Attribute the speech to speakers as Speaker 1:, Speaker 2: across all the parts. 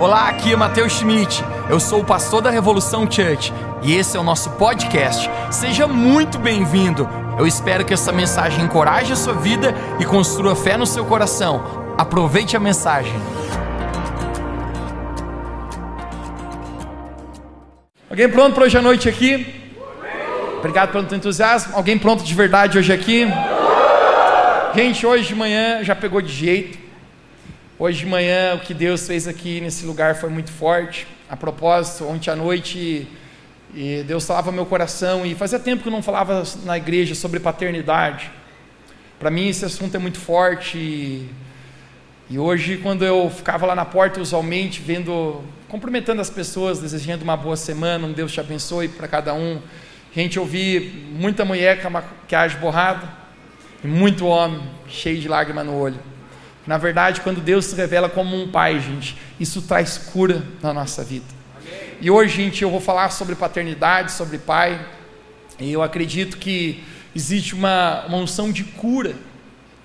Speaker 1: Olá, aqui é Matheus Schmidt. Eu sou o pastor da Revolução Church e esse é o nosso podcast. Seja muito bem-vindo. Eu espero que essa mensagem encoraje a sua vida e construa fé no seu coração. Aproveite a mensagem. Alguém pronto para hoje à noite aqui? Obrigado pelo entusiasmo. Alguém pronto de verdade hoje aqui? Gente, hoje de manhã já pegou de jeito. Hoje de manhã, o que Deus fez aqui nesse lugar foi muito forte. A propósito, ontem à noite, Deus falava meu coração, e fazia tempo que eu não falava na igreja sobre paternidade. Para mim, esse assunto é muito forte. E, e hoje, quando eu ficava lá na porta, usualmente, vendo, cumprimentando as pessoas, desejando uma boa semana, um Deus te abençoe para cada um. Gente, eu vi muita mulher com a maquiagem borrada, e muito homem cheio de lágrima no olho. Na verdade, quando Deus se revela como um pai, gente, isso traz cura na nossa vida. E hoje, gente, eu vou falar sobre paternidade, sobre pai. E eu acredito que existe uma, uma unção de cura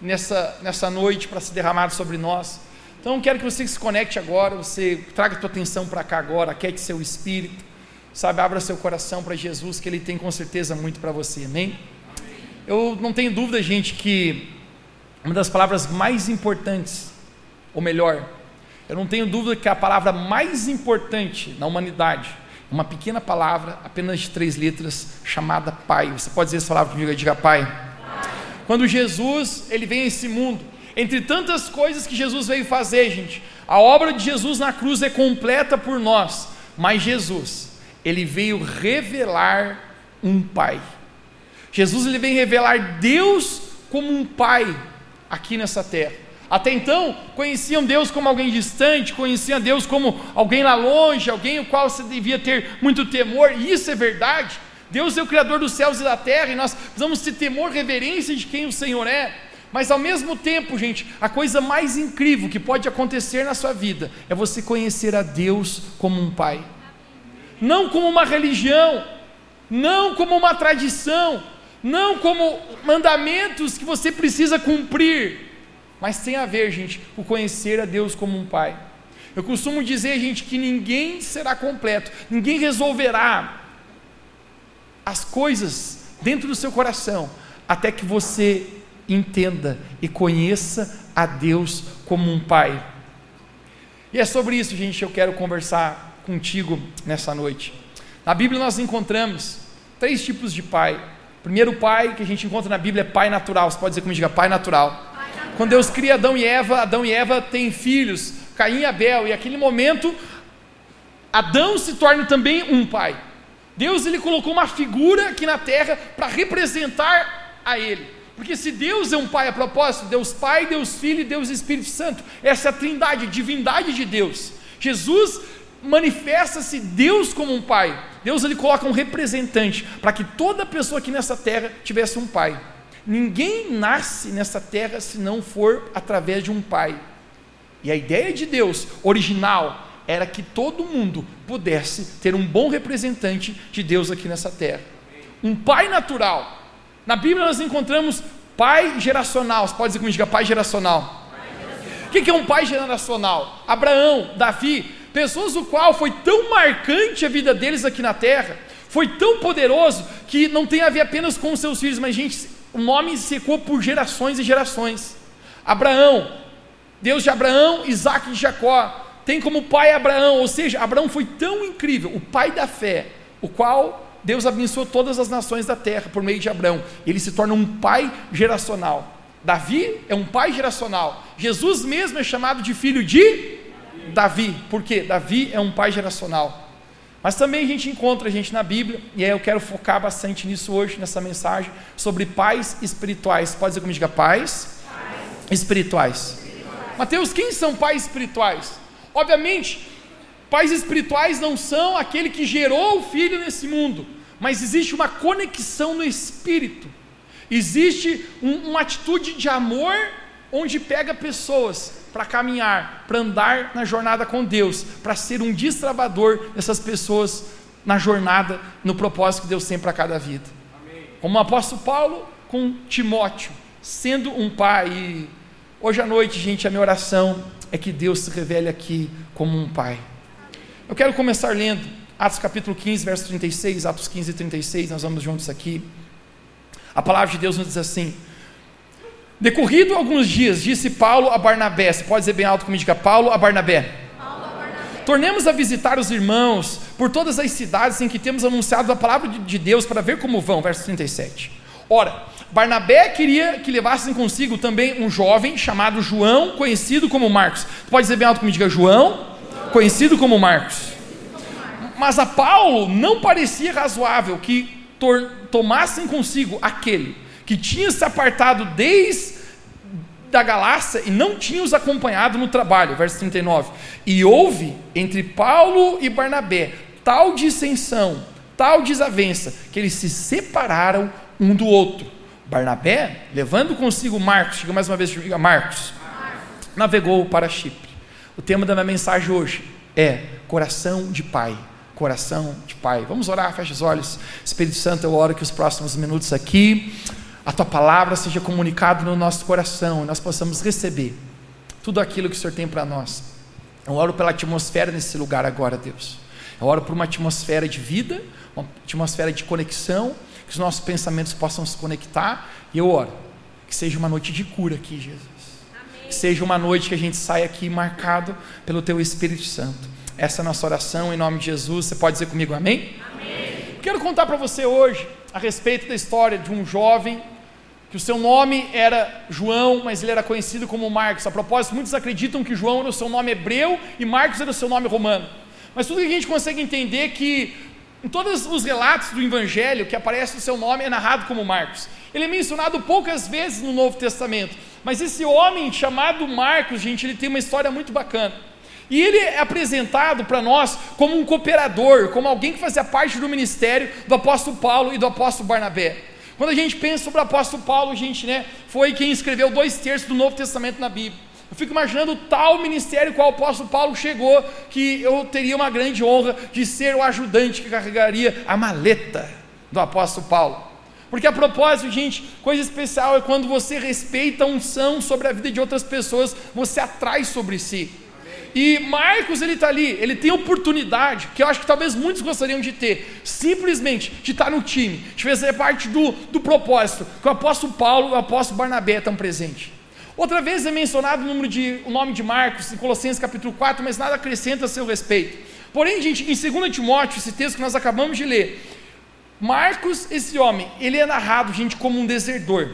Speaker 1: nessa, nessa noite para ser derramada sobre nós. Então, eu quero que você se conecte agora, você traga a tua atenção para cá agora, aquete seu espírito, sabe, abra seu coração para Jesus, que Ele tem com certeza muito para você, amém? Eu não tenho dúvida, gente, que uma das palavras mais importantes, ou melhor, eu não tenho dúvida que a palavra mais importante na humanidade, uma pequena palavra, apenas de três letras, chamada Pai. Você pode dizer essa palavra comigo? Diga Pai. Quando Jesus ele vem a esse mundo, entre tantas coisas que Jesus veio fazer, gente, a obra de Jesus na cruz é completa por nós, mas Jesus, ele veio revelar um Pai. Jesus ele vem revelar Deus como um Pai aqui nessa terra. Até então, conheciam Deus como alguém distante, conheciam Deus como alguém lá longe, alguém o qual você devia ter muito temor, e isso é verdade. Deus é o Criador dos céus e da terra, e nós precisamos ter temor, reverência de quem o Senhor é. Mas ao mesmo tempo, gente, a coisa mais incrível que pode acontecer na sua vida é você conhecer a Deus como um Pai, não como uma religião, não como uma tradição, não como mandamentos que você precisa cumprir, mas tem a ver, gente, o conhecer a Deus como um Pai. Eu costumo dizer, gente, que ninguém será completo, ninguém resolverá as coisas dentro do seu coração até que você entenda e conheça a Deus como um Pai. E é sobre isso, gente, que eu quero conversar contigo nessa noite. Na Bíblia nós encontramos três tipos de pai primeiro pai que a gente encontra na Bíblia é pai natural. Você pode dizer comigo, diga pai natural. Quando Deus cria Adão e Eva, Adão e Eva têm filhos, Caim e Abel, e aquele momento Adão se torna também um pai. Deus ele colocou uma figura aqui na terra para representar a ele. Porque se Deus é um pai a propósito, Deus Pai, Deus Filho e Deus Espírito Santo, essa é a trindade, divindade de Deus. Jesus manifesta-se Deus como um pai. Deus ele coloca um representante para que toda pessoa aqui nessa terra tivesse um pai. Ninguém nasce nessa terra se não for através de um pai. E a ideia de Deus original era que todo mundo pudesse ter um bom representante de Deus aqui nessa terra. Um pai natural. Na Bíblia nós encontramos pai geracional. Você pode dizer comigo, pai geracional. O que é um pai geracional? Abraão, Davi, pessoas o qual foi tão marcante a vida deles aqui na terra, foi tão poderoso que não tem a ver apenas com os seus filhos, mas gente, o nome secou por gerações e gerações. Abraão, Deus de Abraão, Isaac e Jacó, tem como pai Abraão, ou seja, Abraão foi tão incrível, o pai da fé, o qual Deus abençoou todas as nações da terra por meio de Abraão. Ele se torna um pai geracional. Davi é um pai geracional. Jesus mesmo é chamado de filho de Davi, porque Davi é um pai geracional. Mas também a gente encontra a gente na Bíblia, e aí eu quero focar bastante nisso hoje, nessa mensagem, sobre pais espirituais. Pode dizer comigo, diga pais, pais. Espirituais. espirituais. Mateus, quem são pais espirituais? Obviamente, pais espirituais não são aquele que gerou o filho nesse mundo, mas existe uma conexão no espírito, existe um, uma atitude de amor onde pega pessoas para caminhar, para andar na jornada com Deus, para ser um destravador dessas pessoas na jornada, no propósito que Deus tem para cada vida. Amém. Como o apóstolo Paulo com Timóteo, sendo um pai. Hoje à noite, gente, a minha oração é que Deus se revele aqui como um pai. Eu quero começar lendo Atos capítulo 15, verso 36, Atos 15 e 36, nós vamos juntos aqui. A palavra de Deus nos diz assim: Decorrido alguns dias, disse Paulo a Barnabé, você pode dizer bem alto comigo, diga Paulo a Barnabé. Tornemos a visitar os irmãos por todas as cidades em que temos anunciado a palavra de Deus para ver como vão. Verso 37. Ora, Barnabé queria que levassem consigo também um jovem chamado João, conhecido como Marcos. Pode dizer bem alto comigo, diga João, conhecido como Marcos. Mas a Paulo não parecia razoável que tomassem consigo aquele que tinha se apartado desde da Galácia e não tinha os acompanhado no trabalho, verso 39. E houve entre Paulo e Barnabé tal dissensão, tal desavença, que eles se separaram um do outro. Barnabé, levando consigo Marcos, diga mais uma vez, diga Marcos, navegou para Chipre. O tema da minha mensagem hoje é coração de pai. Coração de pai. Vamos orar, fecha os olhos. Espírito Santo, eu oro que os próximos minutos aqui a tua palavra seja comunicada no nosso coração e nós possamos receber tudo aquilo que o Senhor tem para nós. Eu oro pela atmosfera nesse lugar agora, Deus. Eu oro por uma atmosfera de vida, uma atmosfera de conexão, que os nossos pensamentos possam se conectar. E eu oro que seja uma noite de cura aqui, Jesus. Amém. Que seja uma noite que a gente saia aqui marcado pelo Teu Espírito Santo. Essa é a nossa oração em nome de Jesus. Você pode dizer comigo amém? amém. Quero contar para você hoje a respeito da história de um jovem que o seu nome era João, mas ele era conhecido como Marcos. A propósito, muitos acreditam que João era o seu nome hebreu e Marcos era o seu nome romano. Mas tudo que a gente consegue entender é que em todos os relatos do Evangelho que aparece o seu nome é narrado como Marcos. Ele é mencionado poucas vezes no Novo Testamento, mas esse homem chamado Marcos, gente, ele tem uma história muito bacana. E ele é apresentado para nós como um cooperador, como alguém que fazia parte do ministério do apóstolo Paulo e do apóstolo Barnabé. Quando a gente pensa sobre o apóstolo Paulo, gente, né, foi quem escreveu dois terços do Novo Testamento na Bíblia. Eu fico imaginando tal ministério qual o apóstolo Paulo chegou, que eu teria uma grande honra de ser o ajudante que carregaria a maleta do apóstolo Paulo. Porque a propósito, gente, coisa especial é quando você respeita a unção sobre a vida de outras pessoas, você atrai sobre si. E Marcos, ele está ali, ele tem oportunidade, que eu acho que talvez muitos gostariam de ter, simplesmente de estar no time, de fazer parte do, do propósito, que o apóstolo Paulo e o apóstolo Barnabé estão presentes. Outra vez é mencionado o, número de, o nome de Marcos, em Colossenses capítulo 4, mas nada acrescenta a seu respeito. Porém, gente, em 2 Timóteo, esse texto que nós acabamos de ler, Marcos, esse homem, ele é narrado, gente, como um desertor,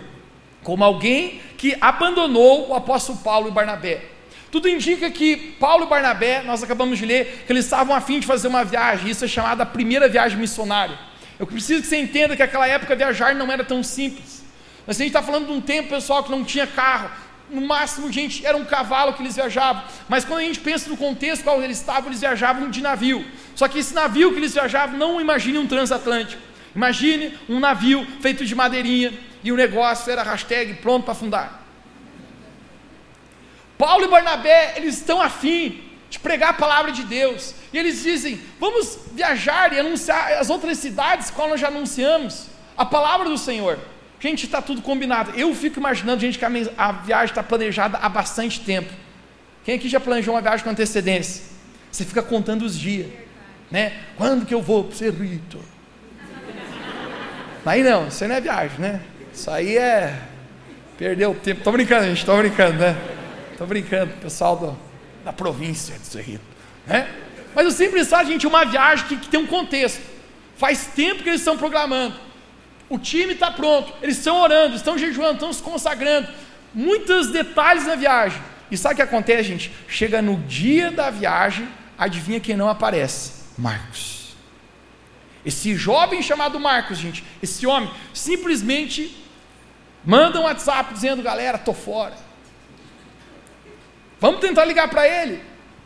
Speaker 1: como alguém que abandonou o apóstolo Paulo e Barnabé. Tudo indica que Paulo e Barnabé, nós acabamos de ler, que eles estavam afim de fazer uma viagem, isso é chamada a primeira viagem missionária. Eu preciso que você entenda que naquela época viajar não era tão simples. Mas a gente está falando de um tempo, pessoal, que não tinha carro, no máximo, gente, era um cavalo que eles viajavam. Mas quando a gente pensa no contexto qual eles estavam, eles viajavam de navio. Só que esse navio que eles viajavam, não imagine um transatlântico. Imagine um navio feito de madeirinha e o negócio era hashtag pronto para afundar. Paulo e Barnabé, eles estão afim de pregar a palavra de Deus. E eles dizem: vamos viajar e anunciar as outras cidades qual nós já anunciamos a palavra do Senhor. Gente, está tudo combinado. Eu fico imaginando, gente, que a, viagem está planejada há bastante tempo. Quem aqui já planejou uma viagem com antecedência? Você fica contando os dias, né? Quando que eu vou para o Cerrito? Aí não, isso aí não é viagem, né? Isso aí é. Perdeu o tempo. Estou brincando, gente, estou brincando, né? Estou brincando, pessoal do, da província de Cerrito. Né? Mas o simples fato, gente, uma viagem que, que tem um contexto. Faz tempo que eles estão programando. O time está pronto, eles estão orando, estão jejuando, estão se consagrando. Muitos detalhes na viagem. E sabe o que acontece, gente? Chega no dia da viagem, adivinha quem não aparece? Marcos. Esse jovem chamado Marcos, gente, esse homem, simplesmente manda um WhatsApp dizendo: galera, tô fora. Vamos tentar ligar para ele.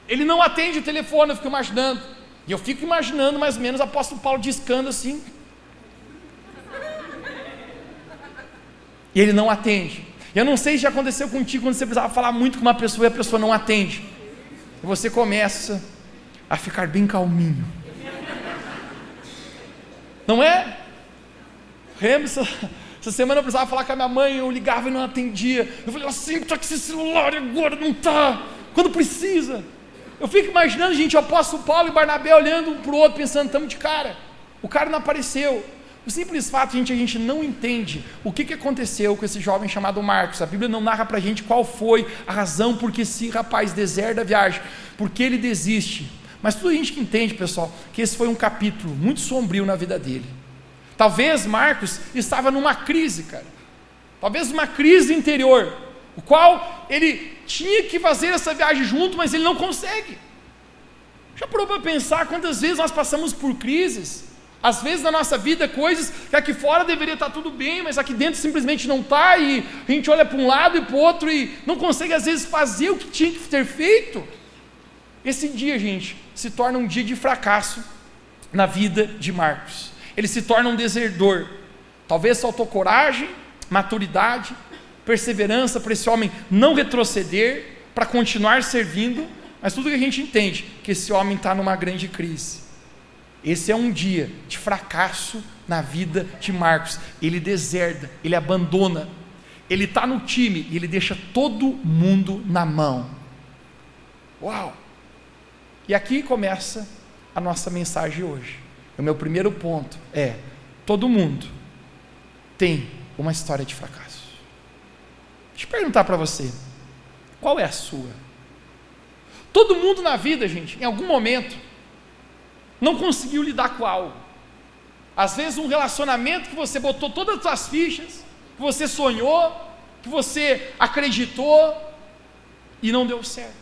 Speaker 1: Ele não atende o telefone, eu fico imaginando. E eu fico imaginando mais ou menos o apóstolo Paulo discando assim. E ele não atende. Eu não sei se já aconteceu contigo quando você precisava falar muito com uma pessoa e a pessoa não atende. E você começa a ficar bem calminho. Não é? Remsa, Essa semana eu precisava falar com a minha mãe, eu ligava e não atendia. Eu falei, assim, está com esse celular agora, não está. Quando precisa. Eu fico imaginando, gente, o apóstolo Paulo e Barnabé olhando um para o outro, pensando, estamos de cara. O cara não apareceu. O simples fato, gente, a gente não entende o que, que aconteceu com esse jovem chamado Marcos. A Bíblia não narra para a gente qual foi a razão por que esse rapaz deserta a viagem, porque ele desiste. Mas tudo a gente que entende, pessoal, que esse foi um capítulo muito sombrio na vida dele. Talvez Marcos estava numa crise, cara. Talvez uma crise interior, o qual ele tinha que fazer essa viagem junto, mas ele não consegue. Já parou para pensar quantas vezes nós passamos por crises? Às vezes na nossa vida, coisas que aqui fora deveria estar tudo bem, mas aqui dentro simplesmente não está, e a gente olha para um lado e para o outro e não consegue às vezes fazer o que tinha que ter feito. Esse dia, gente, se torna um dia de fracasso na vida de Marcos. Ele se torna um desertor. Talvez faltou coragem, maturidade, perseverança para esse homem não retroceder, para continuar servindo, mas tudo que a gente entende, que esse homem está numa grande crise. Esse é um dia de fracasso na vida de Marcos. Ele deserda, ele abandona, ele está no time e ele deixa todo mundo na mão. Uau! E aqui começa a nossa mensagem hoje. O meu primeiro ponto é: todo mundo tem uma história de fracasso. Deixa eu perguntar para você: qual é a sua? Todo mundo na vida, gente, em algum momento, não conseguiu lidar com algo. Às vezes um relacionamento que você botou todas as suas fichas, que você sonhou, que você acreditou e não deu certo.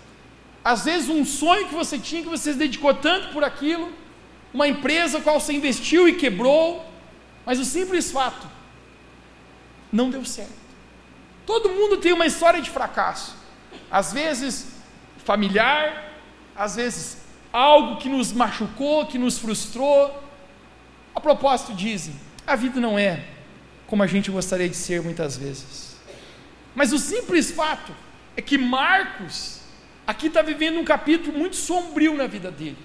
Speaker 1: Às vezes um sonho que você tinha, que você se dedicou tanto por aquilo, uma empresa qual você investiu e quebrou, mas o simples fato, não deu certo. Todo mundo tem uma história de fracasso. Às vezes familiar, às vezes algo que nos machucou, que nos frustrou. A propósito, dizem: a vida não é como a gente gostaria de ser muitas vezes. Mas o simples fato é que Marcos aqui está vivendo um capítulo muito sombrio na vida dele,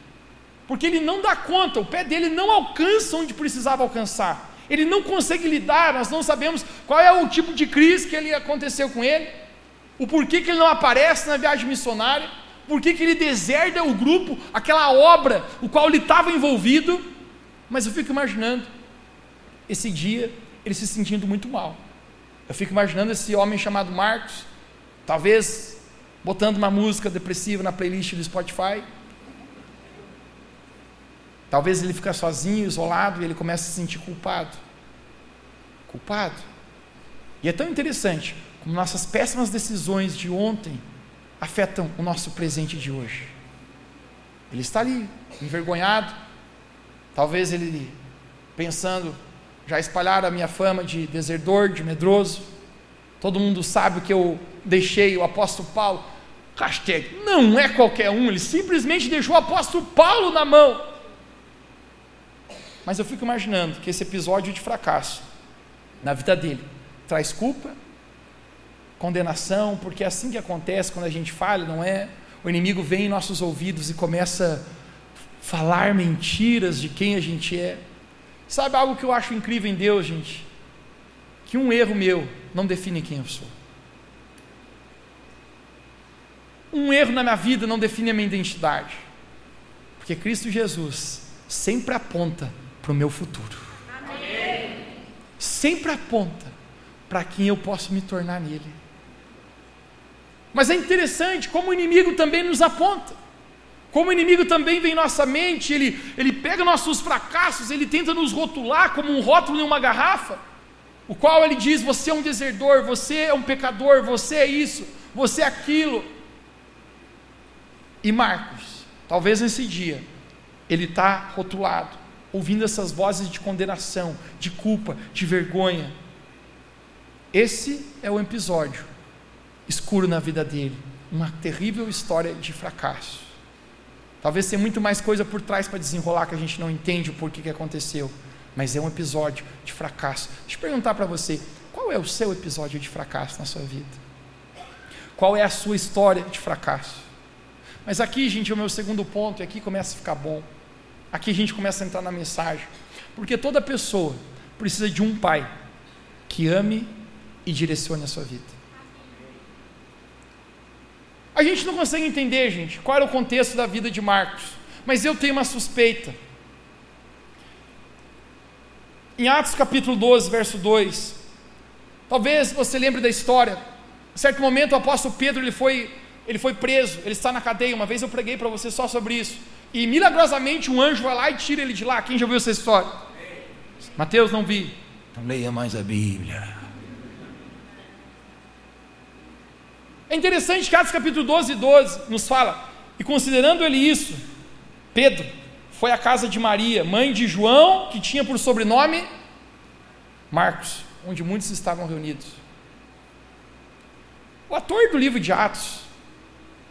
Speaker 1: porque ele não dá conta, o pé dele não alcança onde precisava alcançar, ele não consegue lidar, nós não sabemos qual é o tipo de crise que ele aconteceu com ele, o porquê que ele não aparece na viagem missionária por que, ele deserda o grupo, aquela obra, o qual ele estava envolvido. Mas eu fico imaginando esse dia ele se sentindo muito mal. Eu fico imaginando esse homem chamado Marcos, talvez botando uma música depressiva na playlist do Spotify. Talvez ele fique sozinho, isolado, e ele comece a se sentir culpado. Culpado. E é tão interessante como nossas péssimas decisões de ontem afetam o nosso presente de hoje. Ele está ali, envergonhado, talvez ele pensando, já espalharam a minha fama de desertor, de medroso, todo mundo sabe que eu deixei o apóstolo Paulo, hashtag, não é qualquer um, ele simplesmente deixou o apóstolo Paulo na mão. Mas eu fico imaginando que esse episódio de fracasso na vida dele traz culpa, condenação, porque é assim que acontece quando a gente falha, não é? O inimigo vem em nossos ouvidos e começa a falar mentiras de quem a gente é. Sabe algo que eu acho incrível em Deus, gente? Que um erro meu não define quem eu sou. Um erro na minha vida não define a minha identidade. Porque Cristo Jesus sempre aponta para o meu futuro. Amém. Sempre aponta para quem eu posso me tornar nele. Mas é interessante como o inimigo também nos aponta. Como o inimigo também vem em nossa mente, ele, ele pega nossos fracassos, ele tenta nos rotular como um rótulo em uma garrafa, o qual ele diz: você é um desertor, você é um pecador, você é isso, você é aquilo. E Marcos, talvez nesse dia, ele está rotulado, ouvindo essas vozes de condenação, de culpa, de vergonha. Esse é o episódio escuro na vida dele, uma terrível história de fracasso. Talvez tenha muito mais coisa por trás para desenrolar que a gente não entende o porquê que aconteceu, mas é um episódio de fracasso. Deixa eu perguntar para você, qual é o seu episódio de fracasso na sua vida? Qual é a sua história de fracasso? Mas aqui, gente, é o meu segundo ponto, e aqui começa a ficar bom. Aqui a gente começa a entrar na mensagem. Porque toda pessoa precisa de um pai que ame e direcione a sua vida. A gente não consegue entender, gente, qual era o contexto da vida de Marcos, mas eu tenho uma suspeita. Em Atos capítulo 12, verso 2, talvez você lembre da história. Em certo momento o apóstolo Pedro ele foi, ele foi preso, ele está na cadeia. Uma vez eu preguei para você só sobre isso. E milagrosamente um anjo vai lá e tira ele de lá. Quem já viu essa história? Mateus não vi. Não leia mais a Bíblia. É interessante que Atos capítulo 12, 12 nos fala, e considerando ele isso, Pedro foi à casa de Maria, mãe de João, que tinha por sobrenome Marcos, onde muitos estavam reunidos. O ator do livro de Atos,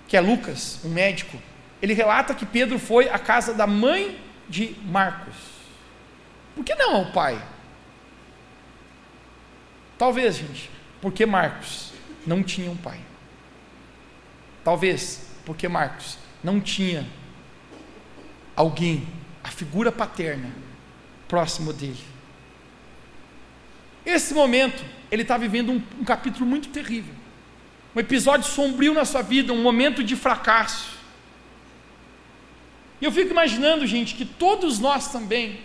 Speaker 1: que é Lucas, um médico, ele relata que Pedro foi à casa da mãe de Marcos. Por que não ao pai? Talvez, gente, porque Marcos não tinha um pai. Talvez porque Marcos não tinha alguém, a figura paterna, próximo dele. Esse momento, ele está vivendo um, um capítulo muito terrível, um episódio sombrio na sua vida, um momento de fracasso. E eu fico imaginando, gente, que todos nós também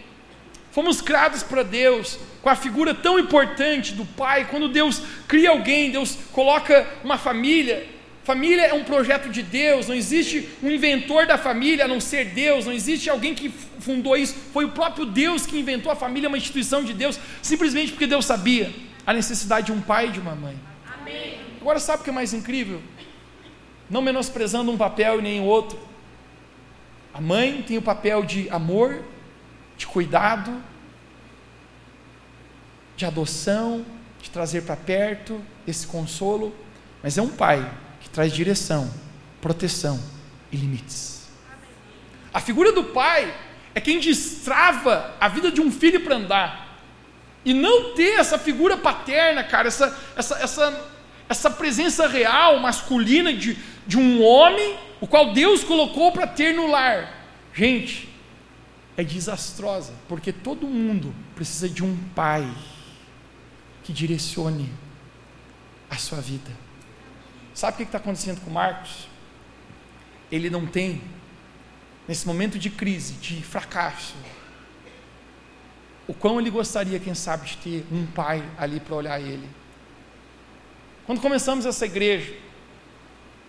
Speaker 1: fomos criados para Deus com a figura tão importante do Pai. Quando Deus cria alguém, Deus coloca uma família, Família é um projeto de Deus, não existe um inventor da família a não ser Deus, não existe alguém que fundou isso, foi o próprio Deus que inventou a família, uma instituição de Deus, simplesmente porque Deus sabia a necessidade de um pai e de uma mãe. Amém. Agora, sabe o que é mais incrível? Não menosprezando um papel e nem o outro, a mãe tem o papel de amor, de cuidado, de adoção, de trazer para perto esse consolo, mas é um pai traz direção, proteção e limites. A figura do pai é quem destrava a vida de um filho para andar. E não ter essa figura paterna, cara, essa, essa, essa, essa presença real, masculina de, de um homem, o qual Deus colocou para ter no lar. Gente, é desastrosa, porque todo mundo precisa de um pai que direcione a sua vida. Sabe o que está acontecendo com Marcos? Ele não tem, nesse momento de crise, de fracasso, o quão ele gostaria, quem sabe, de ter um pai ali para olhar ele. Quando começamos essa igreja,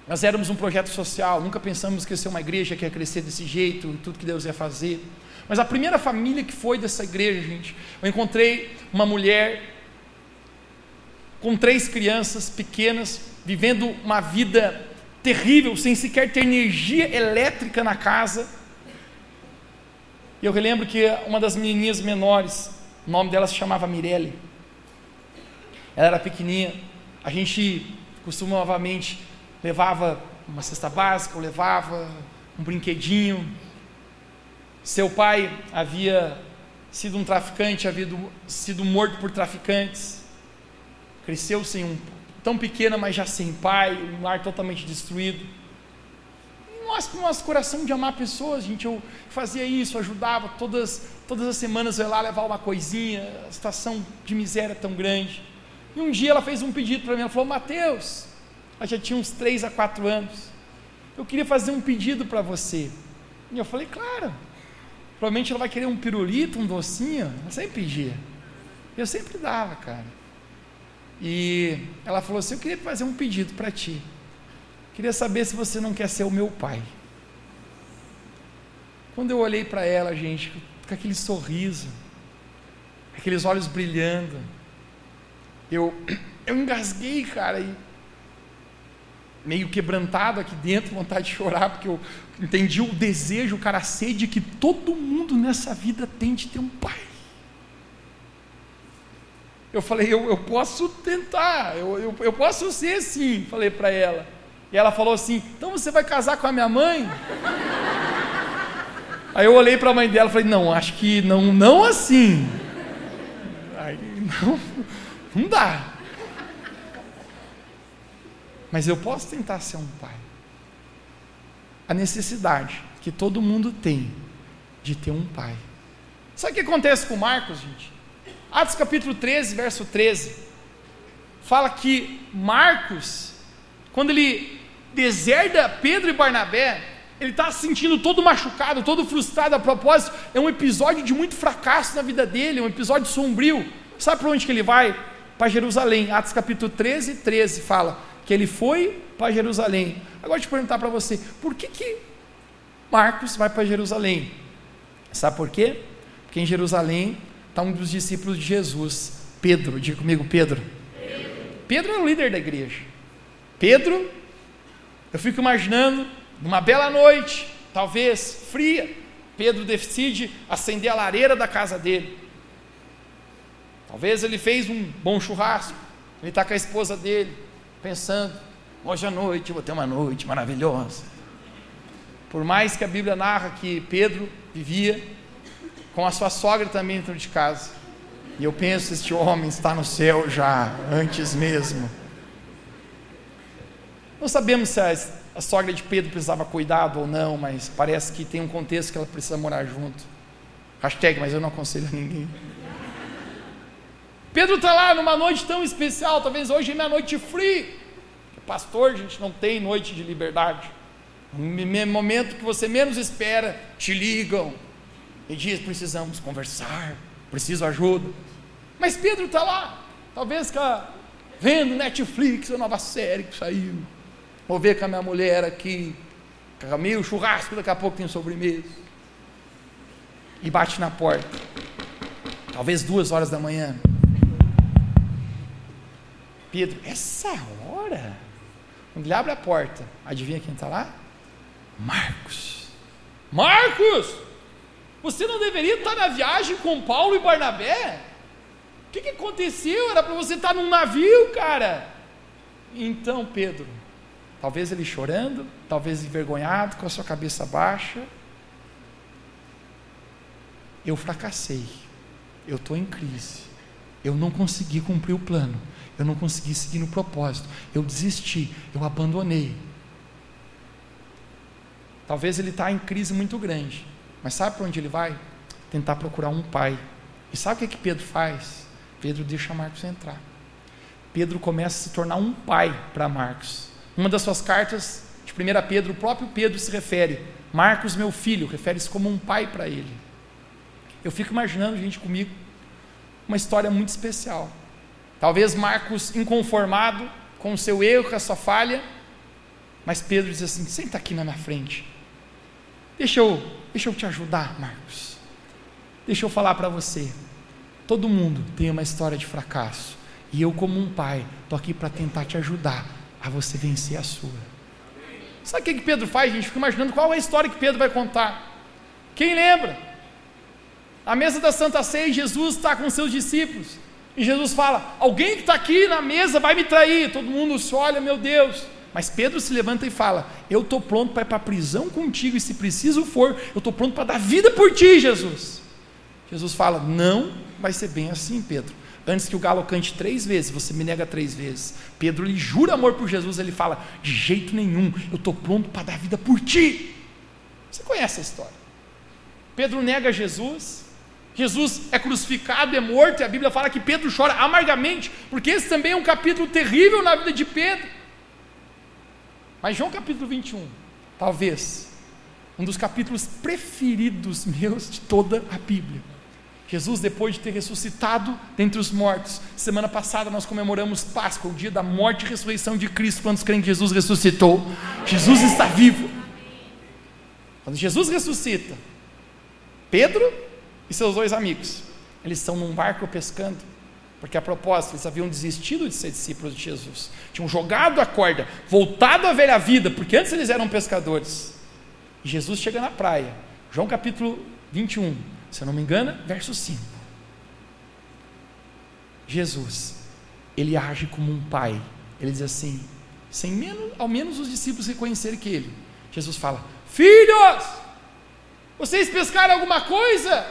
Speaker 1: nós éramos um projeto social, nunca pensamos que ia ser uma igreja que ia crescer desse jeito, tudo que Deus ia fazer. Mas a primeira família que foi dessa igreja, gente, eu encontrei uma mulher com três crianças pequenas, vivendo uma vida terrível, sem sequer ter energia elétrica na casa. E eu relembro que uma das menininhas menores, o nome dela se chamava Mirelle. Ela era pequenininha. A gente costumavamente levava uma cesta básica, ou levava um brinquedinho. Seu pai havia sido um traficante, havia sido morto por traficantes cresceu sem um tão pequena, mas já sem pai, um lar totalmente destruído. Nossa, nosso coração de amar pessoas, gente, eu fazia isso, ajudava todas, todas as semanas eu ia lá levar uma coisinha, a situação de miséria tão grande. E um dia ela fez um pedido para mim, ela falou, Mateus, ela já tinha uns 3 a 4 anos, eu queria fazer um pedido para você. E eu falei, claro, provavelmente ela vai querer um pirulito, um docinho, ela sempre pedia. Eu sempre dava, cara. E ela falou assim: Eu queria fazer um pedido para ti. Queria saber se você não quer ser o meu pai. Quando eu olhei para ela, gente, com aquele sorriso, aqueles olhos brilhando, eu, eu engasguei, cara, e meio quebrantado aqui dentro, vontade de chorar, porque eu entendi o desejo, o cara, a sede que todo mundo nessa vida tem de ter um pai. Eu falei, eu, eu posso tentar, eu, eu, eu posso ser sim, falei para ela. E ela falou assim: então você vai casar com a minha mãe? Aí eu olhei para a mãe dela e falei: não, acho que não, não assim. Aí, não, não dá. Mas eu posso tentar ser um pai. A necessidade que todo mundo tem de ter um pai. Sabe o que acontece com Marcos, gente? Atos capítulo 13, verso 13, fala que Marcos, quando ele deserda Pedro e Barnabé, ele está se sentindo todo machucado, todo frustrado a propósito. É um episódio de muito fracasso na vida dele, um episódio sombrio. Sabe para onde que ele vai? Para Jerusalém. Atos capítulo 13, 13 fala que ele foi para Jerusalém. Agora eu perguntar para você, por que, que Marcos vai para Jerusalém? Sabe por quê? Porque em Jerusalém está um dos discípulos de Jesus, Pedro. Diga comigo, Pedro. Pedro, Pedro é o líder da igreja. Pedro, eu fico imaginando numa bela noite, talvez fria, Pedro decide acender a lareira da casa dele. Talvez ele fez um bom churrasco, ele está com a esposa dele, pensando: hoje à noite eu vou ter uma noite maravilhosa. Por mais que a Bíblia narra que Pedro vivia com a sua sogra também dentro de casa, e eu penso: este homem está no céu já, antes mesmo. Não sabemos se as a sogra de Pedro precisava cuidado ou não, mas parece que tem um contexto que ela precisa morar junto. Hashtag, mas eu não aconselho a ninguém. Pedro está lá numa noite tão especial, talvez hoje é minha noite free. Pastor, a gente não tem noite de liberdade. No momento que você menos espera, te ligam e diz: precisamos conversar, preciso ajuda. Mas Pedro está lá, talvez vendo Netflix, a nova série que saiu. Vou ver com a minha mulher aqui, meio churrasco, daqui a pouco tem sobremesa. E bate na porta. Talvez duas horas da manhã. Pedro, essa hora? Quando ele abre a porta, adivinha quem está lá? Marcos. Marcos! Você não deveria estar na viagem com Paulo e Barnabé? O que, que aconteceu? Era para você estar num navio, cara. Então, Pedro, Talvez ele chorando, talvez envergonhado, com a sua cabeça baixa. Eu fracassei. Eu estou em crise. Eu não consegui cumprir o plano. Eu não consegui seguir no propósito. Eu desisti. Eu abandonei. Talvez ele está em crise muito grande. Mas sabe para onde ele vai? Tentar procurar um pai. E sabe o que, que Pedro faz? Pedro deixa Marcos entrar. Pedro começa a se tornar um pai para Marcos. Uma das suas cartas, de 1 Pedro, o próprio Pedro se refere, Marcos, meu filho, refere-se como um pai para ele. Eu fico imaginando, gente, comigo, uma história muito especial. Talvez Marcos inconformado com o seu erro, com a sua falha, mas Pedro diz assim: senta aqui na minha frente. Deixa eu, deixa eu te ajudar, Marcos. Deixa eu falar para você. Todo mundo tem uma história de fracasso. E eu, como um pai, estou aqui para tentar te ajudar a você vencer a sua. Sabe o que, Pedro faz, gente? Fica imaginando qual é a história que Pedro vai contar. Quem lembra? A mesa da Santa Ceia, Jesus está com seus discípulos. E Jesus fala: Alguém que está aqui na mesa vai me trair. Todo mundo se olha, meu Deus. Mas Pedro se levanta e fala: Eu estou pronto para ir para a prisão contigo, e se preciso for, eu estou pronto para dar vida por ti, Jesus. Jesus fala: Não vai ser bem assim, Pedro. Antes que o galo cante três vezes, você me nega três vezes. Pedro lhe jura amor por Jesus, ele fala: De jeito nenhum, eu estou pronto para dar vida por ti. Você conhece a história. Pedro nega Jesus, Jesus é crucificado, é morto, e a Bíblia fala que Pedro chora amargamente, porque esse também é um capítulo terrível na vida de Pedro. Mas João capítulo 21, talvez, um dos capítulos preferidos meus de toda a Bíblia Jesus, depois de ter ressuscitado dentre os mortos, semana passada nós comemoramos Páscoa, o dia da morte e ressurreição de Cristo. Quantos creem que Jesus ressuscitou? Jesus está vivo. Quando Jesus ressuscita, Pedro e seus dois amigos, eles estão num barco pescando, porque a propósito, eles haviam desistido de ser discípulos de Jesus, tinham jogado a corda, voltado à velha vida, porque antes eles eram pescadores. E Jesus chega na praia, João capítulo 21, se eu não me engano, verso 5. Jesus, ele age como um pai. Ele diz assim, sem menos, ao menos os discípulos reconhecerem que ele. Jesus fala: Filhos, vocês pescaram alguma coisa?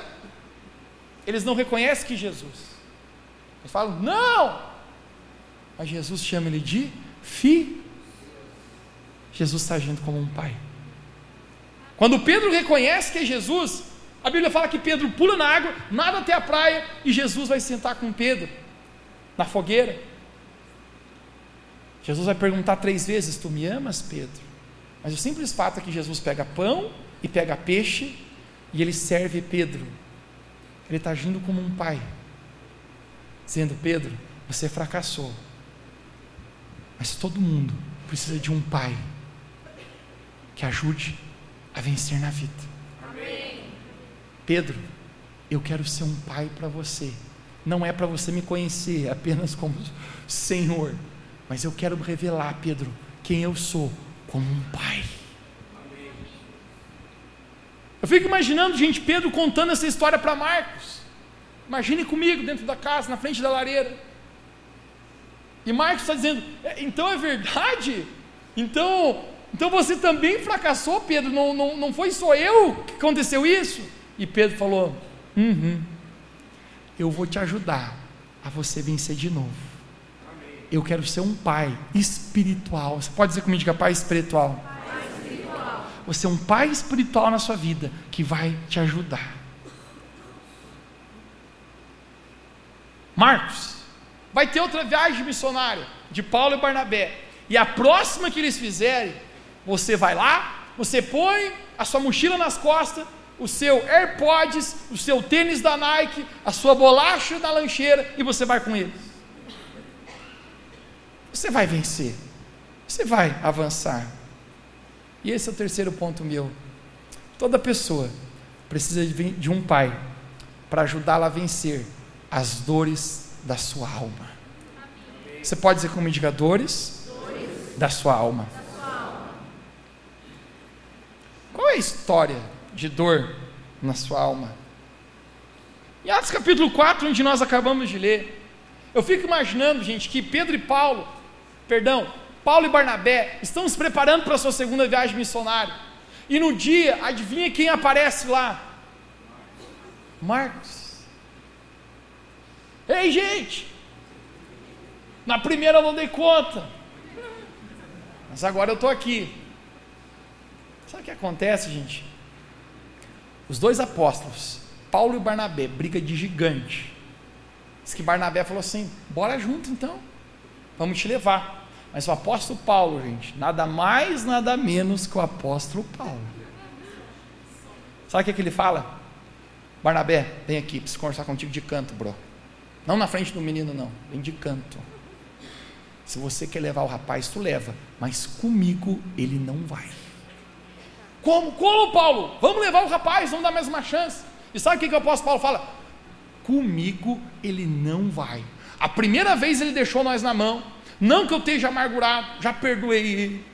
Speaker 1: Eles não reconhecem que Jesus. Eles falam: Não. Mas Jesus chama ele de filho. Jesus está agindo como um pai. Quando Pedro reconhece que é Jesus, A Bíblia fala que Pedro pula na água, nada até a praia e Jesus vai sentar com Pedro na fogueira. Jesus vai perguntar três vezes: Tu me amas, Pedro? Mas o simples fato é que Jesus pega pão e pega peixe e ele serve Pedro. Ele está agindo como um pai, dizendo: Pedro, você fracassou, mas todo mundo precisa de um pai que ajude a vencer na vida. Amém. Pedro, eu quero ser um pai para você. Não é para você me conhecer apenas como Senhor, mas eu quero revelar, Pedro, quem eu sou como um pai. Eu fico imaginando, gente, Pedro contando essa história para Marcos. Imagine comigo dentro da casa, na frente da lareira. E Marcos está dizendo: é, então é verdade? Então, então você também fracassou, Pedro? Não, não, não foi só eu que aconteceu isso? E Pedro falou: uhum, eu vou te ajudar a você vencer de novo. Eu quero ser um pai espiritual. Você pode dizer comigo que é pai espiritual? Você é um pai espiritual na sua vida que vai te ajudar. Marcos, vai ter outra viagem missionária de Paulo e Barnabé. E a próxima que eles fizerem, você vai lá, você põe a sua mochila nas costas, o seu AirPods, o seu tênis da Nike, a sua bolacha da lancheira e você vai com eles. Você vai vencer. Você vai avançar. E esse é o terceiro ponto meu. Toda pessoa precisa de um pai para ajudá-la a vencer as dores da sua alma. Você pode dizer como indicadores da sua alma. Qual é a história de dor na sua alma? Em Atos capítulo 4, onde nós acabamos de ler, eu fico imaginando, gente, que Pedro e Paulo, perdão, Paulo e Barnabé estão se preparando para a sua segunda viagem missionária. E no dia, adivinha quem aparece lá? Marcos. Ei, gente! Na primeira eu não dei conta. Mas agora eu estou aqui. Sabe o que acontece, gente? Os dois apóstolos, Paulo e Barnabé, briga de gigante. Diz que Barnabé falou assim: bora junto então, vamos te levar. Mas o apóstolo Paulo, gente, nada mais, nada menos que o apóstolo Paulo. Sabe o que, é que ele fala? Barnabé, vem aqui, preciso conversar contigo de canto, bro. Não na frente do menino, não. Vem de canto. Se você quer levar o rapaz, tu leva. Mas comigo ele não vai. Como? Como, Paulo? Vamos levar o rapaz, vamos dar mais uma chance. E sabe o que, que o apóstolo Paulo fala? Comigo ele não vai. A primeira vez ele deixou nós na mão. Não que eu esteja amargurado, já perdoei ele.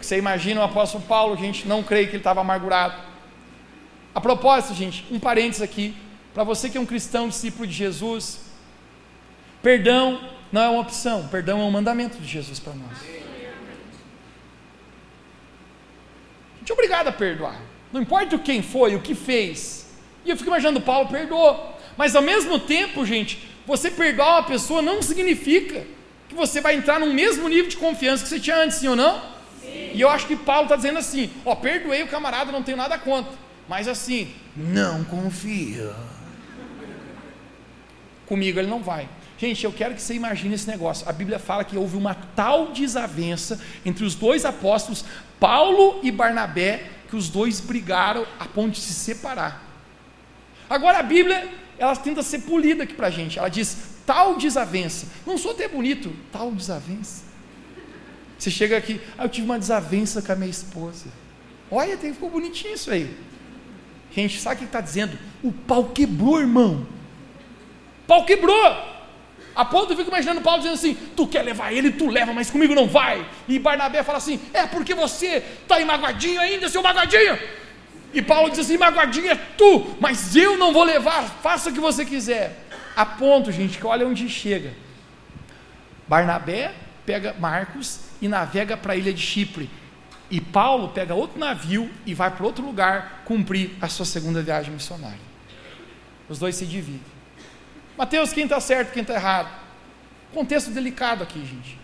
Speaker 1: Você imagina o apóstolo Paulo, gente, não creio que ele estava amargurado. A propósito, gente, um parênteses aqui, para você que é um cristão, discípulo de Jesus, perdão não é uma opção, perdão é um mandamento de Jesus para nós. A gente é obrigado a perdoar, não importa quem foi, o que fez. E eu fico imaginando, Paulo perdoou, mas ao mesmo tempo, gente, você perdoar uma pessoa não significa que você vai entrar no mesmo nível de confiança que você tinha antes, sim ou não? Sim. E eu acho que Paulo está dizendo assim: ó, perdoei o camarada, não tenho nada contra. Mas assim, não confia. Comigo ele não vai. Gente, eu quero que você imagine esse negócio. A Bíblia fala que houve uma tal desavença entre os dois apóstolos, Paulo e Barnabé, que os dois brigaram a ponto de se separar. Agora a Bíblia ela tenta ser polida aqui para a gente. Ela diz tal desavença. Não sou até bonito, tal desavença. Você chega aqui, ah, eu tive uma desavença com a minha esposa. Olha, ficou bonitinho isso aí. Gente, sabe o que está dizendo? O pau quebrou, irmão. O pau quebrou. A ponto eu fico imaginando Paulo dizendo assim: Tu quer levar ele, tu leva, mas comigo não vai. E Barnabé fala assim: É porque você está magoadinho ainda, seu magoadinho. E Paulo diz assim: Magoadinho é tu, mas eu não vou levar, faça o que você quiser. A ponto, gente, que olha onde chega. Barnabé pega Marcos e navega para a ilha de Chipre. E Paulo pega outro navio e vai para outro lugar cumprir a sua segunda viagem missionária. Os dois se dividem. Mateus, quem está certo, quem está errado? Contexto delicado aqui, gente.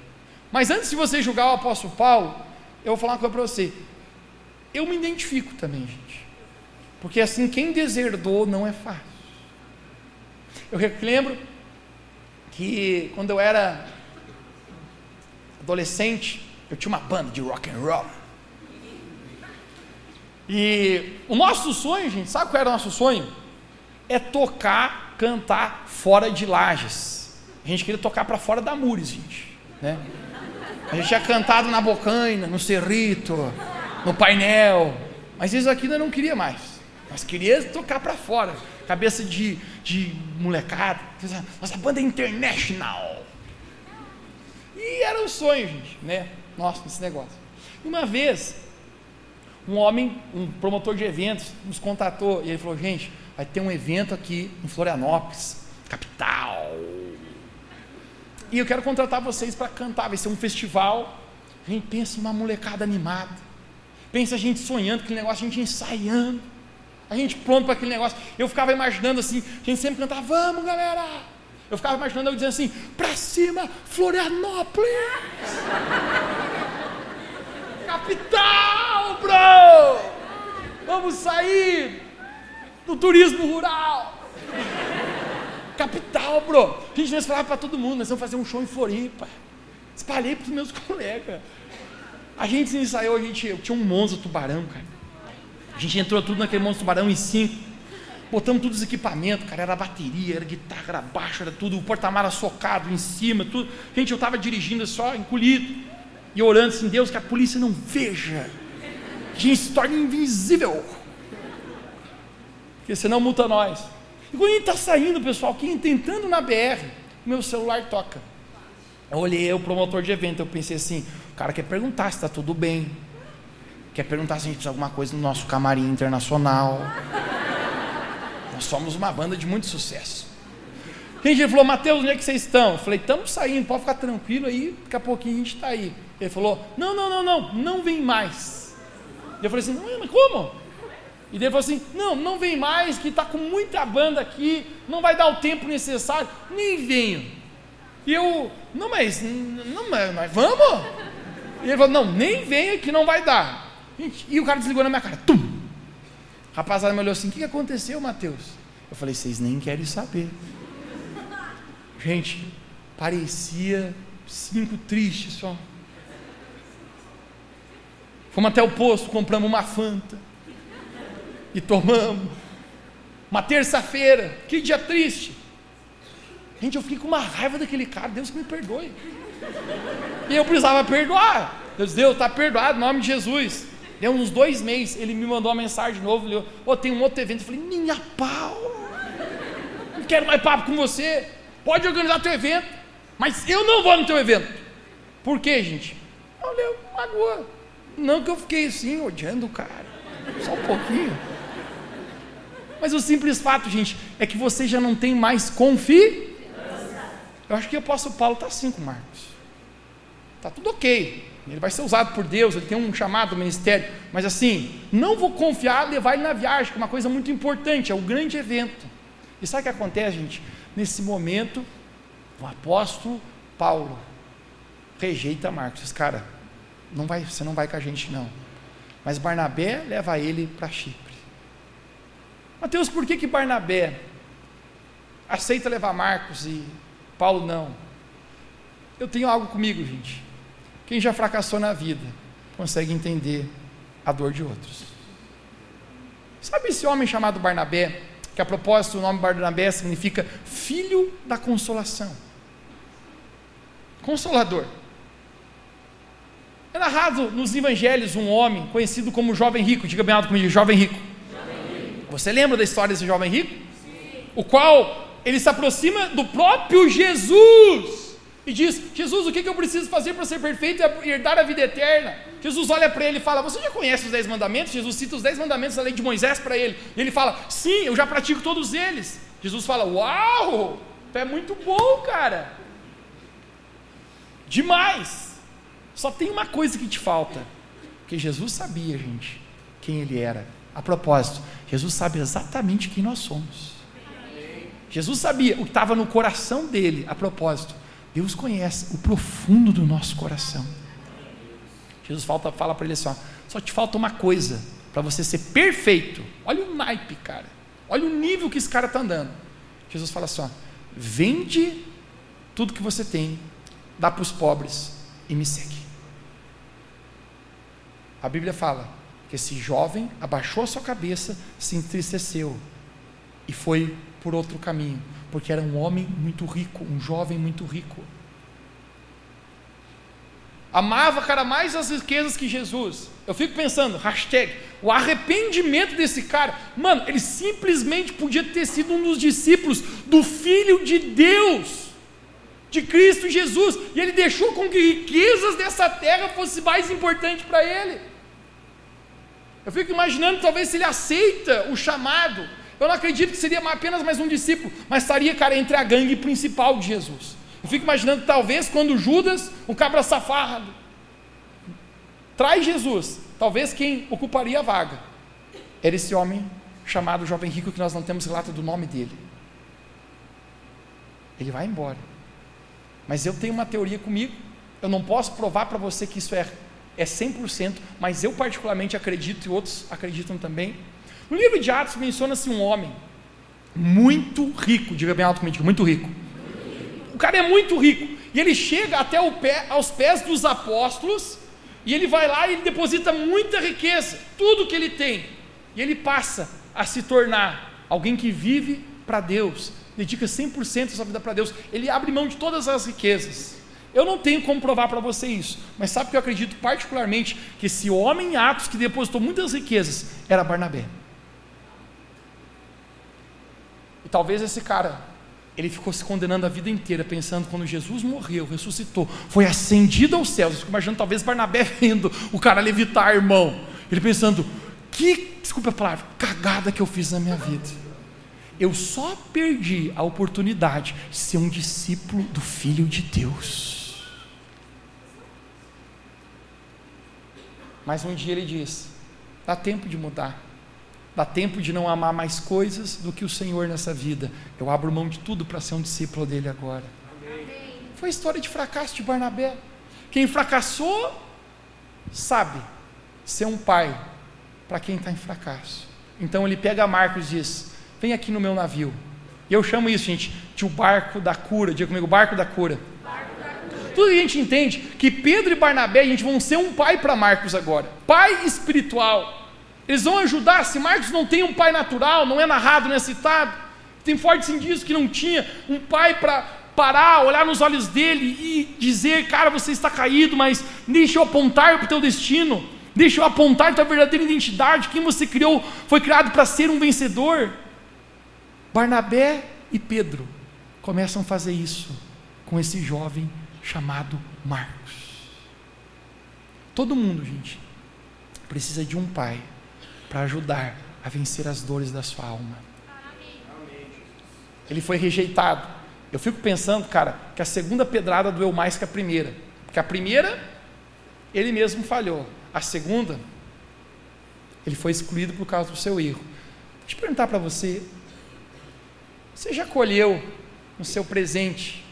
Speaker 1: Mas antes de você julgar o apóstolo Paulo, eu vou falar uma coisa para você. Eu me identifico também, gente. Porque assim, quem deserdou não é fácil. Eu lembro que quando eu era adolescente, eu tinha uma banda de rock and roll. E o nosso sonho, gente, sabe qual era o nosso sonho? É tocar, cantar fora de lajes. A gente queria tocar para fora da Mures, gente. Né? A gente tinha cantado na Bocaina, no Cerrito, no painel. Mas isso aqui ainda não queria mais. Mas queria tocar para fora. Cabeça de, de molecada. Nossa banda é international. E era um sonho, gente, né? Nossa, esse negócio. Uma vez, um homem, um promotor de eventos, nos contatou e ele falou: gente, vai ter um evento aqui em Florianópolis, capital. E eu quero contratar vocês para cantar. Vai ser um festival. A gente pensa uma molecada animada. Pensa a gente sonhando, aquele negócio, a gente ensaiando. A gente pronto para aquele negócio. Eu ficava imaginando assim, a gente sempre cantava, vamos galera! Eu ficava imaginando eu dizendo assim, para cima, Florianópolis! Capital, bro! Vamos sair do turismo rural! Capital, bro! A gente nós falava para todo mundo, nós vamos fazer um show em Floripa. Espalhei para os meus colegas. A gente ensaiou, a gente, eu tinha um monstro tubarão, cara. A gente entrou tudo naquele monstro tubarão em cinco. Botamos todos os equipamentos, cara, era bateria, era guitarra, era baixo, era tudo, o porta-mala socado em cima, tudo. Gente, eu estava dirigindo só, encolhido, e orando assim, Deus, que a polícia não veja, que a gente se torne invisível, porque senão multa nós. E quando a gente está saindo, pessoal, aqui tentando na BR, meu celular toca. Eu olhei o promotor de evento, eu pensei assim, o cara quer perguntar se está tudo bem, quer perguntar se a gente precisa de alguma coisa no nosso camarim internacional. Nós somos uma banda de muito sucesso. Gente, ele falou, Mateus, onde é que vocês estão? Eu falei, estamos saindo, pode ficar tranquilo aí, daqui a pouquinho a gente está aí. Ele falou, não, não, não, não, não vem mais. Eu falei assim, mas como? E ele falou assim, não, não vem mais, que está com muita banda aqui, não vai dar o tempo necessário, nem venho. E eu, não, mas, não, mas, mas vamos? E ele falou, não, nem venha que não vai dar. E o cara desligou na minha cara, tum! Rapaziada me olhou assim: o que aconteceu, Mateus? Eu falei: vocês nem querem saber. Gente, parecia cinco tristes só. Fomos até o posto, compramos uma Fanta e tomamos. Uma terça-feira, que dia triste. Gente, eu fiquei com uma raiva daquele cara, Deus me perdoe. E eu precisava perdoar. Deus, Deus, está perdoado, em nome de Jesus. Deu uns dois meses, ele me mandou uma mensagem de novo, ele oh, tem um outro evento. Eu falei, minha pau, não quero mais papo com você. Pode organizar teu evento, mas eu não vou no teu evento. Por quê, gente? Olha, magoa. Não que eu fiquei assim, odiando o cara. Só um pouquinho. Mas o simples fato, gente, é que você já não tem mais confiança. Eu acho que o apóstolo Paulo está assim com Marcos. Está tudo ok. Ele vai ser usado por Deus, ele tem um chamado ministério, mas assim, não vou confiar, levar ele na viagem, que é uma coisa muito importante, é um grande evento. E sabe o que acontece, gente? Nesse momento, o apóstolo Paulo rejeita Marcos, diz, cara, não vai, você não vai com a gente não. Mas Barnabé leva ele para Chipre. Mateus, por que que Barnabé aceita levar Marcos e Paulo não? Eu tenho algo comigo, gente. Quem já fracassou na vida consegue entender a dor de outros. Sabe esse homem chamado Barnabé, que a propósito o nome Barnabé significa filho da consolação? Consolador. É narrado nos evangelhos um homem conhecido como jovem rico, diga bem alto comigo, jovem rico. jovem rico. Você lembra da história desse jovem rico? Sim. O qual ele se aproxima do próprio Jesus e diz: Jesus, o que eu preciso fazer para ser perfeito e herdar a vida eterna? Jesus olha para ele e fala: Você já conhece os dez mandamentos? Jesus cita os dez mandamentos da lei de Moisés para ele. E ele fala: Sim, eu já pratico todos eles. Jesus fala: Uau, é muito bom, cara. Demais. Só tem uma coisa que te falta. Porque Jesus sabia, gente, quem ele era. A propósito, Jesus sabe exatamente quem nós somos. Jesus sabia o que estava no coração dele, a propósito. Deus conhece o profundo do nosso coração. Jesus fala para ele assim: ó, só te falta uma coisa para você ser perfeito, olha o naipe, cara. Olha o nível que esse cara está andando. Jesus fala assim: ó, vende tudo que você tem, dá para os pobres e me segue. A Bíblia fala que esse jovem abaixou a sua cabeça, se entristeceu e foi por outro caminho, porque era um homem muito rico, um jovem muito rico. Amava, cara, mais as riquezas que Jesus. Eu fico pensando, hashtag, o arrependimento desse cara. Mano, ele simplesmente podia ter sido um dos discípulos do Filho de Deus, de Cristo Jesus. E ele deixou com que riquezas dessa terra fosse mais importante para ele. Eu fico imaginando, talvez, se ele aceita o chamado. Eu não acredito que seria apenas mais um discípulo, mas estaria, cara, entre a gangue principal de Jesus. Eu fico imaginando, talvez, quando Judas, um cabra safado, traz Jesus, talvez quem ocuparia a vaga era esse homem chamado jovem rico, que nós não temos relato do nome dele. Ele vai embora. Mas eu tenho uma teoria comigo, eu não posso provar para você que isso é, é 100%, mas eu particularmente acredito e outros acreditam também. No livro de Atos menciona-se um homem muito rico, diga bem alto comigo, muito rico o cara é muito rico. E ele chega até pé, aos pés dos apóstolos, e ele vai lá e ele deposita muita riqueza, tudo que ele tem. E ele passa a se tornar alguém que vive para Deus, dedica 100% da sua vida para Deus. Ele abre mão de todas as riquezas. Eu não tenho como provar para você isso, mas sabe que eu acredito particularmente que esse homem em Atos que depositou muitas riquezas era Barnabé. E talvez esse cara ele ficou se condenando a vida inteira, pensando quando Jesus morreu, ressuscitou, foi ascendido aos céus. Eu fico imaginando talvez Barnabé vendo o cara levitar, irmão. Ele pensando, que, desculpa a palavra, cagada que eu fiz na minha vida. Eu só perdi a oportunidade de ser um discípulo do Filho de Deus. Mas um dia ele disse: dá tempo de mudar. Dá tempo de não amar mais coisas do que o Senhor nessa vida. Eu abro mão de tudo para ser um discípulo dele agora. Amém. Foi a história de fracasso de Barnabé. Quem fracassou, sabe ser um pai para quem está em fracasso. Então ele pega Marcos e diz: Vem aqui no meu navio. E eu chamo isso, gente, de o barco da cura. Diga comigo, barco da cura. Barco da cura. Tudo a gente entende que Pedro e Barnabé, a gente vão ser um pai para Marcos agora. Pai espiritual. Eles vão ajudar. Se Marcos não tem um pai natural, não é narrado, não é citado, tem fortes indícios que não tinha um pai para parar, olhar nos olhos dele e dizer: Cara, você está caído, mas deixa eu apontar para o teu destino, deixa eu apontar a tua verdadeira identidade. Quem você criou foi criado para ser um vencedor. Barnabé e Pedro começam a fazer isso com esse jovem chamado Marcos. Todo mundo, gente, precisa de um pai para ajudar a vencer as dores da sua alma. Ele foi rejeitado. Eu fico pensando, cara, que a segunda pedrada doeu mais que a primeira. Porque a primeira, ele mesmo falhou. A segunda, ele foi excluído por causa do seu erro. Deixa eu perguntar para você: você já colheu no seu presente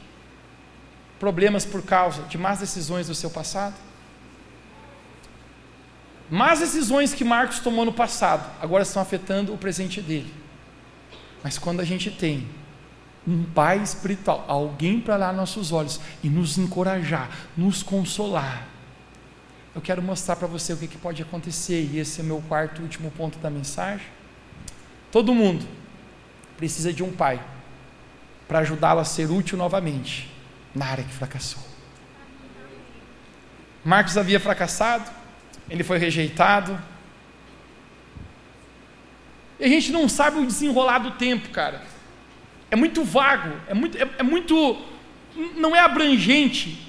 Speaker 1: problemas por causa de más decisões do seu passado? Más decisões que Marcos tomou no passado agora estão afetando o presente dele. Mas quando a gente tem um pai espiritual, alguém para olhar nossos olhos e nos encorajar, nos consolar, eu quero mostrar para você o que, que pode acontecer, e esse é meu quarto e último ponto da mensagem. Todo mundo precisa de um pai para ajudá-lo a ser útil novamente na área que fracassou. Marcos havia fracassado, ele foi rejeitado. E a gente não sabe o desenrolar do tempo, cara. É muito vago, é muito, é, é muito, não é abrangente.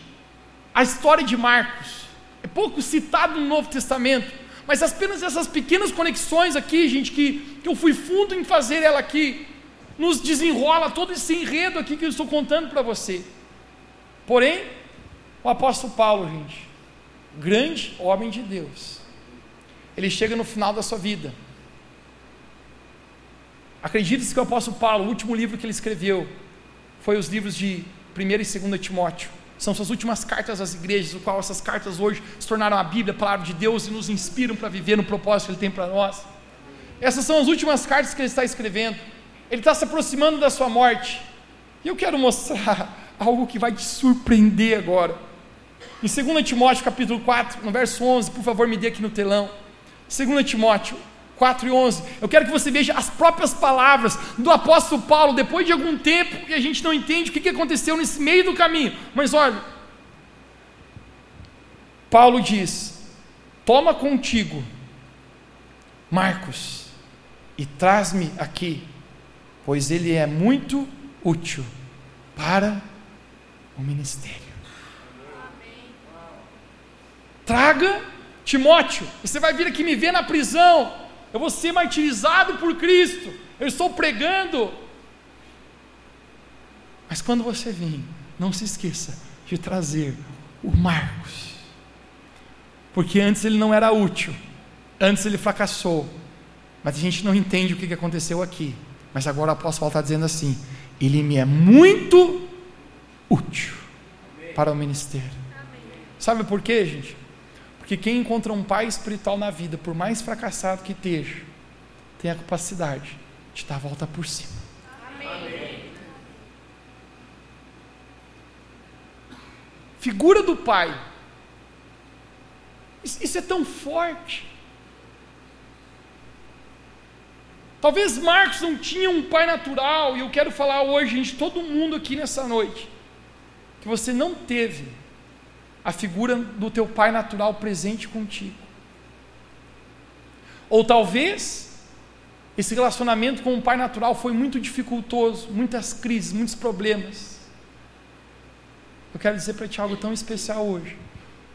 Speaker 1: A história de Marcos é pouco citado no Novo Testamento, mas apenas essas pequenas conexões aqui, gente, que, que eu fui fundo em fazer ela aqui, nos desenrola todo esse enredo aqui que eu estou contando para você. Porém, o apóstolo Paulo, gente, grande homem de Deus, ele chega no final da sua vida. Acredita-se que o apóstolo Paulo, o último livro que ele escreveu, foi os livros de 1 e 2 Timóteo. São suas últimas cartas às igrejas, o qual essas cartas hoje se tornaram a Bíblia, a palavra de Deus e nos inspiram para viver no propósito que Ele tem para nós. Essas são as últimas cartas que Ele está escrevendo. Ele está se aproximando da sua morte. E eu quero mostrar algo que vai te surpreender agora. Em 2 Timóteo capítulo 4, no verso 11, por favor, me dê aqui no telão. 2 Timóteo 4 e 11. Eu quero que você veja as próprias palavras do apóstolo Paulo, depois de algum tempo que a gente não entende o que aconteceu nesse meio do caminho. Mas olha, Paulo diz: Toma contigo Marcos e traz-me aqui, pois ele é muito útil para o ministério. Traga Timóteo, você vai vir aqui me ver na prisão eu vou ser martirizado por Cristo, eu estou pregando. Mas quando você vir, não se esqueça de trazer o Marcos, porque antes ele não era útil, antes ele fracassou, mas a gente não entende o que aconteceu aqui. Mas agora o apóstolo está dizendo assim: ele me é muito útil para o ministério. Sabe por quê, gente? Porque quem encontra um pai espiritual na vida, por mais fracassado que esteja, tem a capacidade de dar a volta por cima. Amém. Figura do pai. Isso é tão forte. Talvez Marcos não tinha um pai natural, e eu quero falar hoje, gente, todo mundo aqui nessa noite, que você não teve a figura do teu pai natural presente contigo. Ou talvez esse relacionamento com o pai natural foi muito dificultoso, muitas crises, muitos problemas. Eu quero dizer para ti algo tão especial hoje.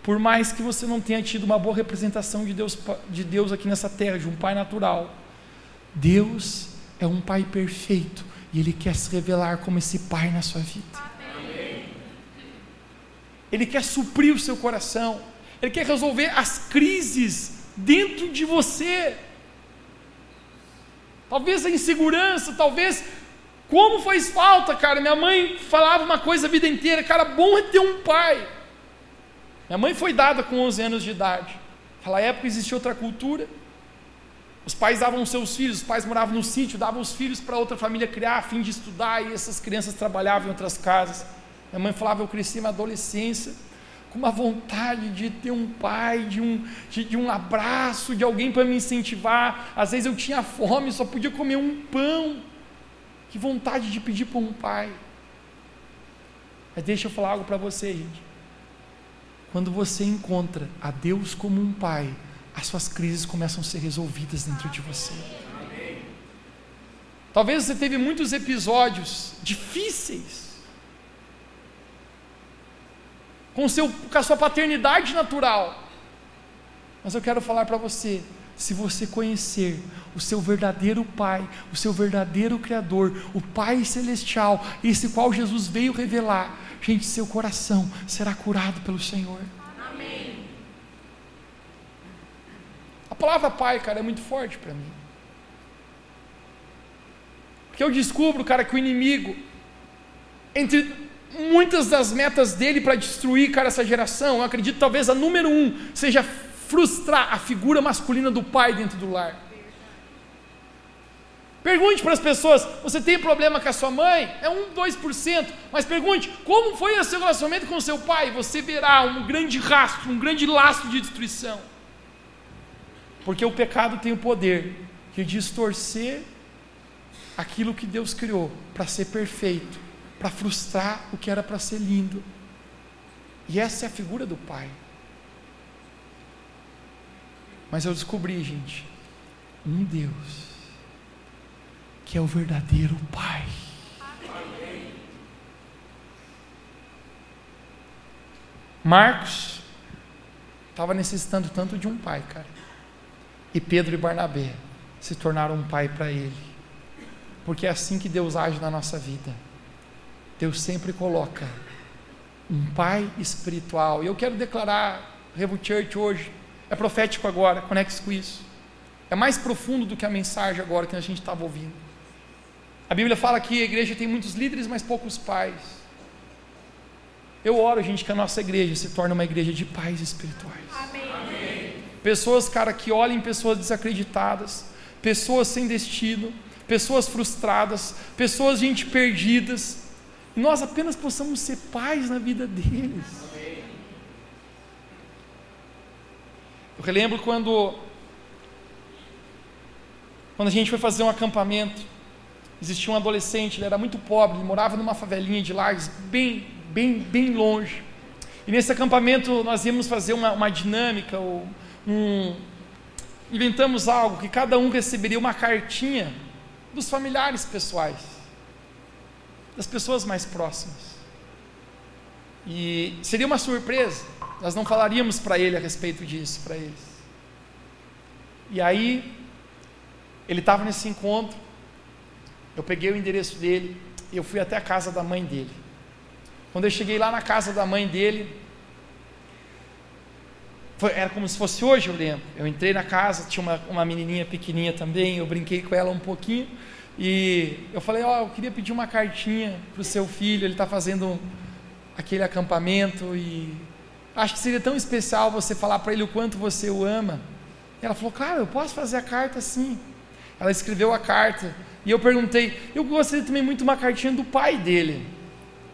Speaker 1: Por mais que você não tenha tido uma boa representação de Deus, de Deus aqui nessa terra, de um pai natural, Deus é um pai perfeito e Ele quer se revelar como esse pai na sua vida. Ele quer suprir o seu coração, Ele quer resolver as crises dentro de você. Talvez a insegurança, talvez como faz falta, cara. Minha mãe falava uma coisa a vida inteira, cara, bom é ter um pai. Minha mãe foi dada com 11 anos de idade. Naquela época existia outra cultura. Os pais davam seus filhos, os pais moravam no sítio, davam os filhos para outra família criar a fim de estudar, e essas crianças trabalhavam em outras casas. Minha mãe falava, eu cresci na adolescência com uma vontade de ter um pai, de um, de, de um abraço, de alguém para me incentivar. Às vezes eu tinha fome, só podia comer um pão. Que vontade de pedir para um pai. Mas deixa eu falar algo para você, gente. Quando você encontra a Deus como um pai, as suas crises começam a ser resolvidas dentro de você. Talvez você teve muitos episódios difíceis com, seu, com a sua paternidade natural. Mas eu quero falar para você: se você conhecer o seu verdadeiro Pai, o seu verdadeiro Criador, o Pai Celestial, esse qual Jesus veio revelar, gente, seu coração será curado pelo Senhor. Amém. A palavra Pai, cara, é muito forte para mim. Porque eu descubro, cara, que o inimigo, entre muitas das metas dele para destruir, cara, essa geração, eu acredito talvez a número um seja frustrar a figura masculina do pai dentro do lar. Pergunte para as pessoas: você tem problema com a sua mãe? É um, dois por cento. Mas pergunte: como foi o seu relacionamento com o seu pai? Você verá um grande rastro, um grande laço de destruição. Porque o pecado tem o poder de distorcer aquilo que Deus criou para ser perfeito para frustrar o que era para ser lindo. E essa é a figura do pai. Mas eu descobri, gente, um Deus que é o verdadeiro pai. Marcos estava necessitando tanto de um pai, cara. E Pedro e Barnabé se tornaram um pai para ele. Porque é assim que Deus age na nossa vida. Deus sempre coloca um pai espiritual. E eu quero declarar, Revo Church hoje, é profético agora, conecte-se com isso. É mais profundo do que a mensagem agora que a gente estava ouvindo. A Bíblia fala que a igreja tem muitos líderes, mas poucos pais. Eu oro, gente, que a nossa igreja se torne uma igreja de pais espirituais. Amém. Pessoas, cara, que olhem pessoas desacreditadas, pessoas sem destino, pessoas frustradas, pessoas, gente, perdidas, e nós apenas possamos ser pais na vida deles. Eu relembro quando quando a gente foi fazer um acampamento, existia um adolescente, ele era muito pobre, ele morava numa favelinha de lares, bem, bem, bem longe. E nesse acampamento nós íamos fazer uma, uma dinâmica, um, inventamos algo que cada um receberia uma cartinha dos familiares pessoais, das pessoas mais próximas. E seria uma surpresa, nós não falaríamos para ele a respeito disso, para eles. E aí ele estava nesse encontro, eu peguei o endereço dele, eu fui até a casa da mãe dele. Quando eu cheguei lá na casa da mãe dele, foi, era como se fosse hoje, eu lembro. Eu entrei na casa, tinha uma, uma menininha pequenininha também, eu brinquei com ela um pouquinho, e eu falei, ó, oh, eu queria pedir uma cartinha para o seu filho, ele está fazendo aquele acampamento, e acho que seria tão especial você falar para ele o quanto você o ama. E ela falou, claro, eu posso fazer a carta sim. Ela escreveu a carta. E eu perguntei, eu gostaria também muito uma cartinha do pai dele.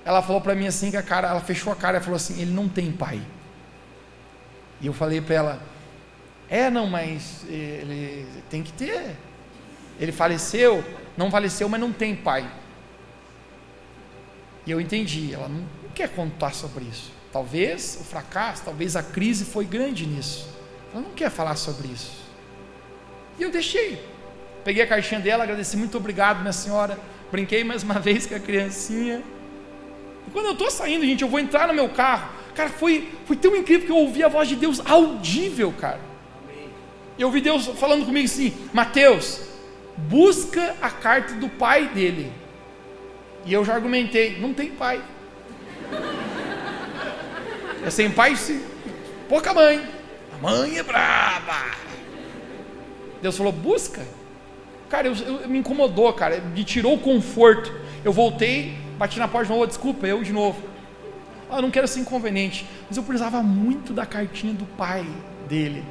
Speaker 1: Ela falou para mim assim que a cara, ela fechou a cara e falou assim, ele não tem pai. E eu falei para ela, é não, mas ele tem que ter. Ele faleceu, não faleceu, mas não tem pai. E eu entendi, ela não quer contar sobre isso. Talvez o fracasso, talvez a crise foi grande nisso. Ela não quer falar sobre isso. E eu deixei. Peguei a caixinha dela, agradeci, muito obrigado, minha senhora. Brinquei mais uma vez com a criancinha. E quando eu estou saindo, gente, eu vou entrar no meu carro. Cara, foi, foi tão incrível que eu ouvi a voz de Deus audível, cara. Eu ouvi Deus falando comigo assim: Mateus, busca a carta do pai dele. E eu já argumentei: não tem pai. É sem pai, sim. pouca mãe. A mãe é braba. Deus falou: busca. Cara, eu, eu, me incomodou, cara, me tirou o conforto. Eu voltei, bati na porta de novo, desculpa, eu de novo. Ah, eu não quero ser inconveniente, mas eu precisava muito da cartinha do pai dele.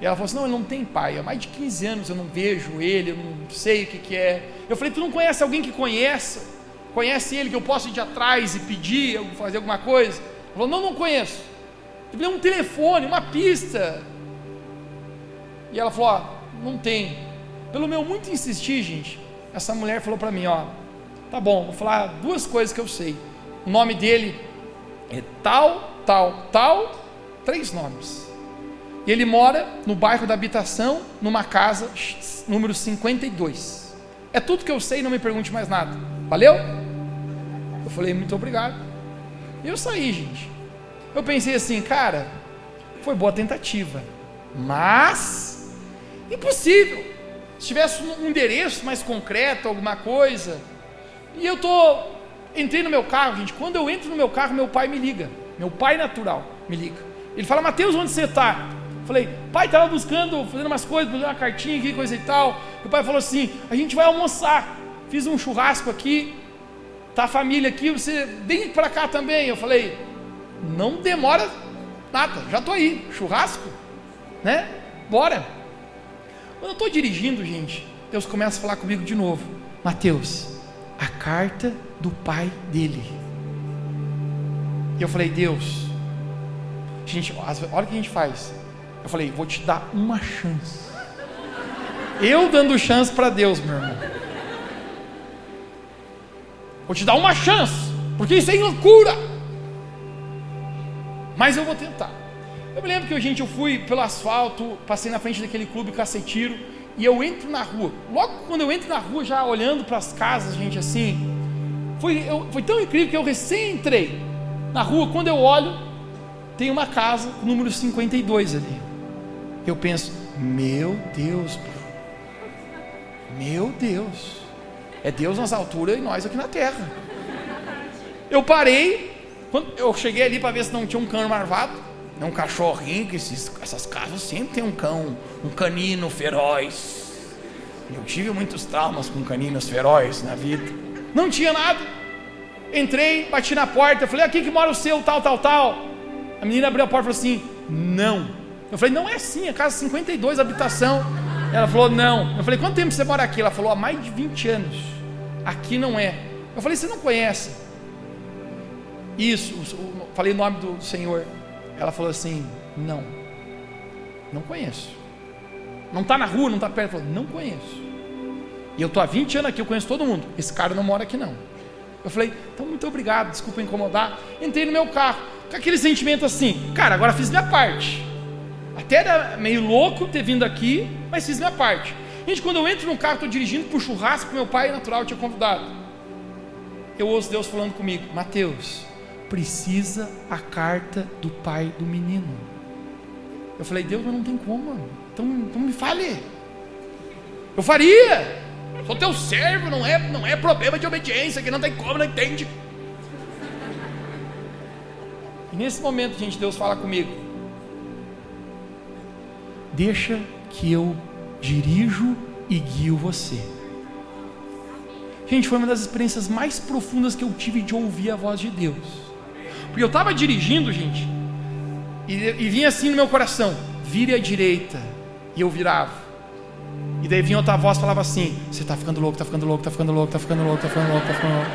Speaker 1: E ela falou assim: não, ele não tem pai, há mais de 15 anos eu não vejo ele, eu não sei o que, que é. Eu falei: tu não conhece alguém que conheça? Conhece ele que eu posso ir atrás e pedir, fazer alguma coisa? Ela falou: não, não conheço. Eu falei: um telefone, uma pista. E ela falou: ó, não tem. Pelo meu muito insistir, gente, essa mulher falou para mim, ó, tá bom, vou falar duas coisas que eu sei. O nome dele é tal, tal, tal, três nomes. E ele mora no bairro da habitação, numa casa número 52. É tudo que eu sei, não me pergunte mais nada. Valeu? Eu falei, muito obrigado. E eu saí, gente. Eu pensei assim, cara, foi boa tentativa, mas impossível. Se tivesse um endereço mais concreto, alguma coisa. E eu tô entrei no meu carro, gente. Quando eu entro no meu carro, meu pai me liga. Meu pai natural me liga. Ele fala: "Mateus, onde você está?" Falei: "Pai, estava buscando, fazendo umas coisas, fazendo uma cartinha aqui, coisa e tal." Meu pai falou assim: "A gente vai almoçar. Fiz um churrasco aqui. Tá a família aqui, você vem para cá também." Eu falei: "Não demora nada. Já tô aí. Churrasco, né? Bora." Quando eu estou dirigindo, gente, Deus começa a falar comigo de novo. Mateus, a carta do pai dele. E eu falei, Deus, gente, olha o que a gente faz. Eu falei, vou te dar uma chance. Eu dando chance para Deus, meu irmão. Vou te dar uma chance, porque isso é loucura. Mas eu vou tentar. Eu me lembro que, gente, eu fui pelo asfalto, passei na frente daquele clube cacetiro, e eu entro na rua. Logo quando eu entro na rua, já olhando para as casas, gente, assim, foi, eu, foi tão incrível que eu recém entrei na rua, quando eu olho, tem uma casa, número 52 ali. Eu penso, meu Deus, meu Deus, é Deus nas alturas e nós aqui na terra. Eu parei, quando eu cheguei ali para ver se não tinha um cano marvado, é um cachorrinho, que esses, essas casas sempre tem um cão, um canino feroz. Eu tive muitos traumas com caninos ferozes na vida. Não tinha nada. Entrei, bati na porta, falei, aqui que mora o seu, tal, tal, tal. A menina abriu a porta e falou assim: não. Eu falei, não é assim, é casa 52, habitação. Ela falou, não. Eu falei, quanto tempo você mora aqui? Ela falou, há mais de 20 anos. Aqui não é. Eu falei, você não conhece? Isso, falei o nome do Senhor. Ela falou assim: não, não conheço. Não está na rua, não está perto. Falou, não conheço. E eu estou há 20 anos aqui, eu conheço todo mundo. Esse cara não mora aqui não. Eu falei, então muito obrigado, desculpa incomodar. Entrei no meu carro, com aquele sentimento assim, cara, agora fiz minha parte. Até era meio louco ter vindo aqui, mas fiz minha parte. Gente, quando eu entro no carro, estou dirigindo para o churrasco que meu pai natural tinha convidado. Eu ouço Deus falando comigo, Mateus, precisa a carta do pai do menino. Eu falei, Deus, mas não tem como, então, então me fale. Eu faria. Sou teu servo, não é, não é problema de obediência, que não tem como, não entende. E nesse momento, gente, Deus fala comigo. Deixa que eu dirijo e guio você. Gente, foi uma das experiências mais profundas que eu tive de ouvir a voz de Deus. Porque eu estava dirigindo, gente, e, e vinha assim no meu coração: vire à direita. E eu virava. E daí vinha outra voz falava assim: Você está ficando louco, está ficando louco, está ficando louco, está ficando louco, está ficando louco, está ficando louco.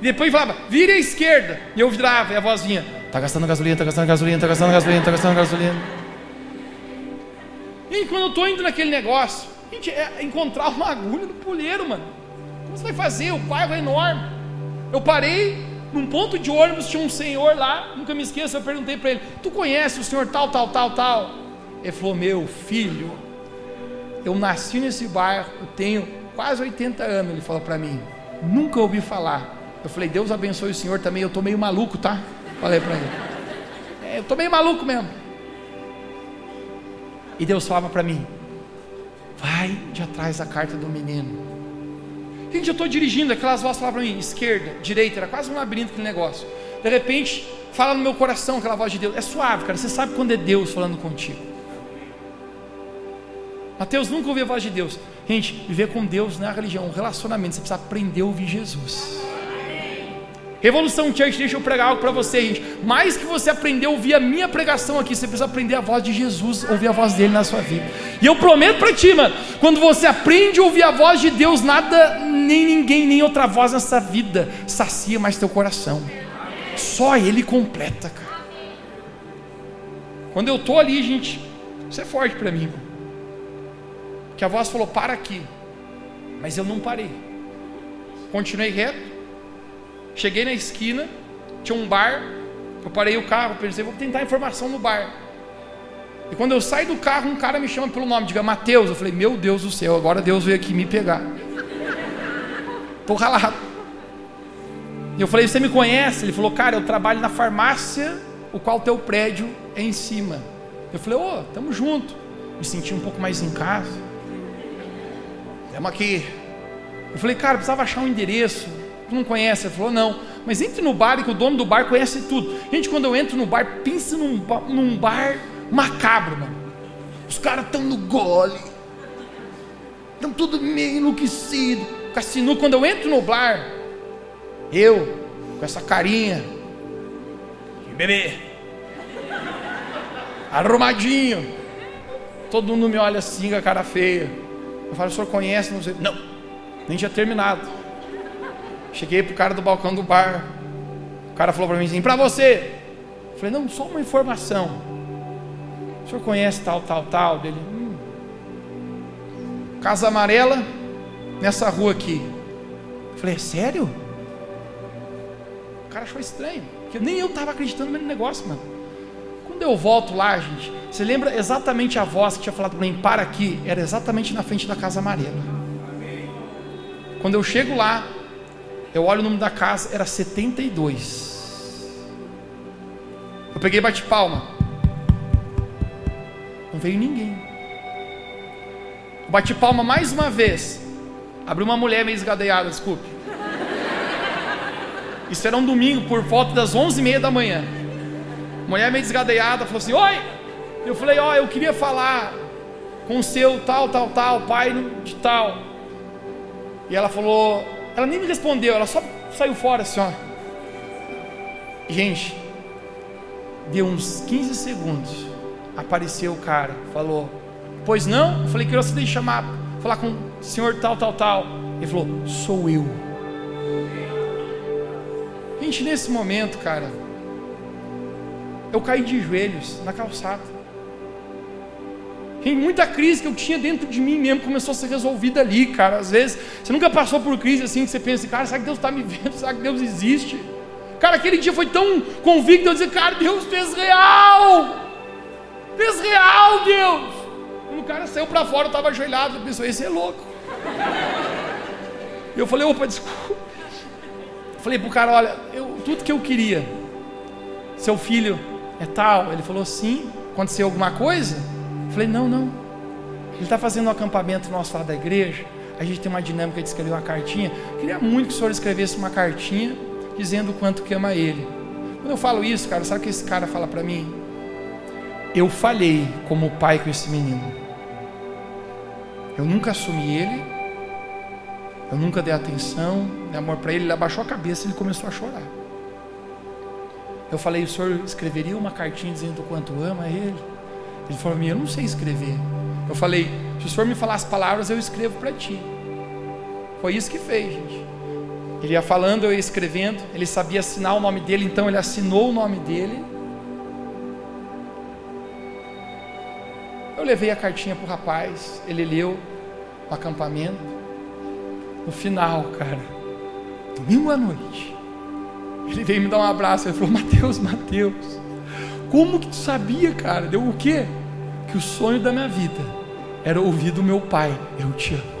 Speaker 1: E depois falava: Vire à esquerda. E eu virava, e a voz vinha: Está gastando gasolina, está gastando gasolina, está gastando gasolina, está gastando gasolina. E quando eu estou indo naquele negócio, gente, é encontrar uma agulha no poleiro, mano. Como você vai fazer? O bairro é enorme. Eu parei num ponto de ônibus, tinha um senhor lá, nunca me esqueço, eu perguntei para ele: Tu conhece o senhor tal, tal, tal, tal? Ele falou: Meu filho, eu nasci nesse bairro, eu tenho quase 80 anos. Ele falou para mim: Nunca ouvi falar. Eu falei: Deus abençoe o senhor também, eu estou meio maluco, tá? Falei para ele: é, Eu estou meio maluco mesmo. E Deus falava para mim: Vai de atrás da carta do menino Gente, eu estou dirigindo, aquelas vozes falavam para mim, esquerda, direita, era quase um labirinto aquele negócio. De repente, fala no meu coração aquela voz de Deus. É suave, cara. Você sabe quando é Deus falando contigo. Mateus nunca ouviu a voz de Deus. Gente, viver com Deus não é religião, é um relacionamento. Você precisa aprender a ouvir Jesus. Revolução Church, deixa eu pregar algo para você, gente. Mais que você aprender a ouvir a minha pregação aqui, você precisa aprender a voz de Jesus, ouvir a voz dele na sua vida. E eu prometo para ti, mano, quando você aprende a ouvir a voz de Deus, nada, nem ninguém, nem outra voz nessa vida sacia mais teu coração. Só ele completa, cara. Quando eu tô ali, gente, isso é forte para mim. Que a voz falou: "Para aqui". Mas eu não parei. Continuei reto Cheguei na esquina, tinha um bar, eu parei o carro, pensei, vou tentar informação no bar. E quando eu saio do carro, um cara me chama pelo nome, diga Mateus. Eu falei, meu Deus do céu, agora Deus veio aqui me pegar. Estou ralado. E eu falei, você me conhece? Ele falou, cara, eu trabalho na farmácia, o qual teu prédio é em cima. Eu falei, ô, oh, tamo junto. Me senti um pouco mais em casa. Estamos aqui. Eu falei, cara, precisava achar um endereço tu não conhece? Ele falou, não. Mas entre no bar e que o dono do bar conhece tudo. Gente, quando eu entro no bar, pensa num, num bar macabro, mano. Os caras estão no gole. Estão tudo meio enlouquecido. Cassino, quando eu entro no bar, eu, com essa carinha, de bebê, arrumadinho, todo mundo me olha assim com a cara feia. Eu falo, o senhor conhece? Não sei. Não, nem tinha terminado. Cheguei pro cara do balcão do bar. O cara falou para mim assim: "Para você". Eu falei: "Não, só uma informação. O senhor conhece tal, tal, tal?" Dele. Hum. Casa Amarela nessa rua aqui. Eu falei: é "Sério?" O cara achou estranho, porque nem eu estava acreditando no negócio, mano. Quando eu volto lá, gente, você lembra exatamente a voz que tinha falado para mim: "Para aqui"? Era exatamente na frente da Casa Amarela. Quando eu chego lá, eu olho o número da casa, era 72. Eu peguei bate palma. Não veio ninguém. Eu bati palma mais uma vez. Abriu uma mulher meio esgadeada, desculpe. Isso era um domingo por volta das 11h30 da manhã. Mulher meio desgadeada falou assim: Oi! Eu falei: Ó, oh, eu queria falar com o seu tal, tal, tal, pai de tal. E ela falou: Ela nem me respondeu, ela só saiu fora assim, ó. Gente, deu uns 15 segundos. Apareceu o cara, falou: Pois não? Eu falei: Que você chamar, falar com o senhor tal, tal, tal. Ele falou: Sou eu. Gente, nesse momento, cara, eu caí de joelhos na calçada. Tem muita crise que eu tinha dentro de mim mesmo começou a ser resolvida ali, cara. Às vezes, você nunca passou por crise assim que você pensa, cara, será que Deus está me vendo? Será que Deus existe? Cara, aquele dia foi tão convicto eu dizer, cara, Deus fez real! Fez real, Deus! Quando o cara saiu para fora, eu estava ajoelhado, eu pensei, esse é louco. Eu falei, opa, desculpa. Eu falei pro cara, olha, eu, tudo que eu queria, seu filho é tal. Ele falou, sim. Aconteceu alguma coisa? Falei, não, não. Ele está fazendo um acampamento nosso lá da igreja. A gente tem uma dinâmica de escrever uma cartinha. Queria muito que o senhor escrevesse uma cartinha dizendo o quanto que ama ele. Quando eu falo isso, cara, sabe o que esse cara fala para mim? Eu falhei como pai com esse menino. Eu nunca assumi ele. Eu nunca dei atenção, dei amor para ele. Ele abaixou a cabeça e ele começou a chorar. Eu falei, o senhor escreveria uma cartinha dizendo o quanto ama ele? Ele falou para mim, eu não sei escrever. Eu falei, se o senhor me falar as palavras, eu escrevo para ti. Foi isso que fez, gente. Ele ia falando, eu ia escrevendo. Ele sabia assinar o nome dele, então ele assinou o nome dele. Eu levei a cartinha para o rapaz, ele leu o acampamento. No final, cara, domingo à noite, ele veio me dar um abraço. Ele falou: Mateus, Mateus, como que tu sabia, cara? Deu o quê? Que o sonho da minha vida era ouvir do meu pai: Eu te amo.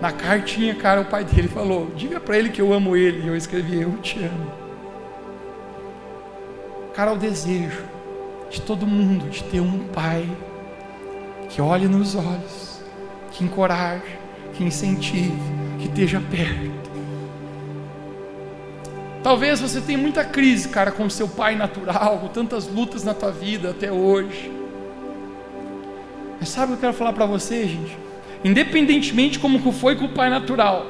Speaker 1: Na cartinha, cara, o pai dele falou: Diga para ele que eu amo ele. E eu escrevi: Eu te amo. Cara, o desejo de todo mundo de ter um pai que olhe nos olhos, que encoraje, que incentive, que esteja perto. Talvez você tenha muita crise, cara, com seu pai natural, com tantas lutas na tua vida até hoje. Mas sabe o que eu quero falar para você, gente? Independentemente como foi com o pai natural,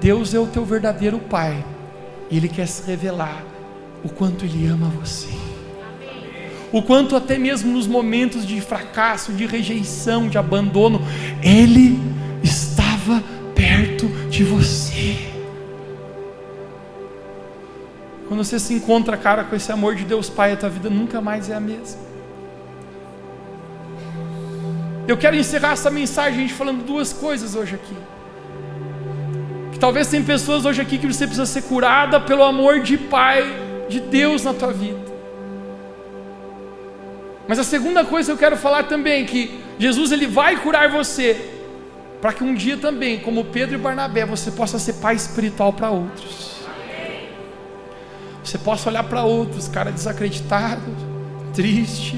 Speaker 1: Deus é o teu verdadeiro pai. E ele quer se revelar o quanto ele ama você. O quanto até mesmo nos momentos de fracasso, de rejeição, de abandono, ele estava perto de você. Quando você se encontra, cara, com esse amor de Deus Pai, a tua vida nunca mais é a mesma. Eu quero encerrar essa mensagem gente, falando duas coisas hoje aqui. Que talvez tem pessoas hoje aqui que você precisa ser curada pelo amor de Pai, de Deus na tua vida. Mas a segunda coisa que eu quero falar também é que Jesus ele vai curar você para que um dia também, como Pedro e Barnabé, você possa ser pai espiritual para outros. Você possa olhar para outros, cara desacreditado, triste.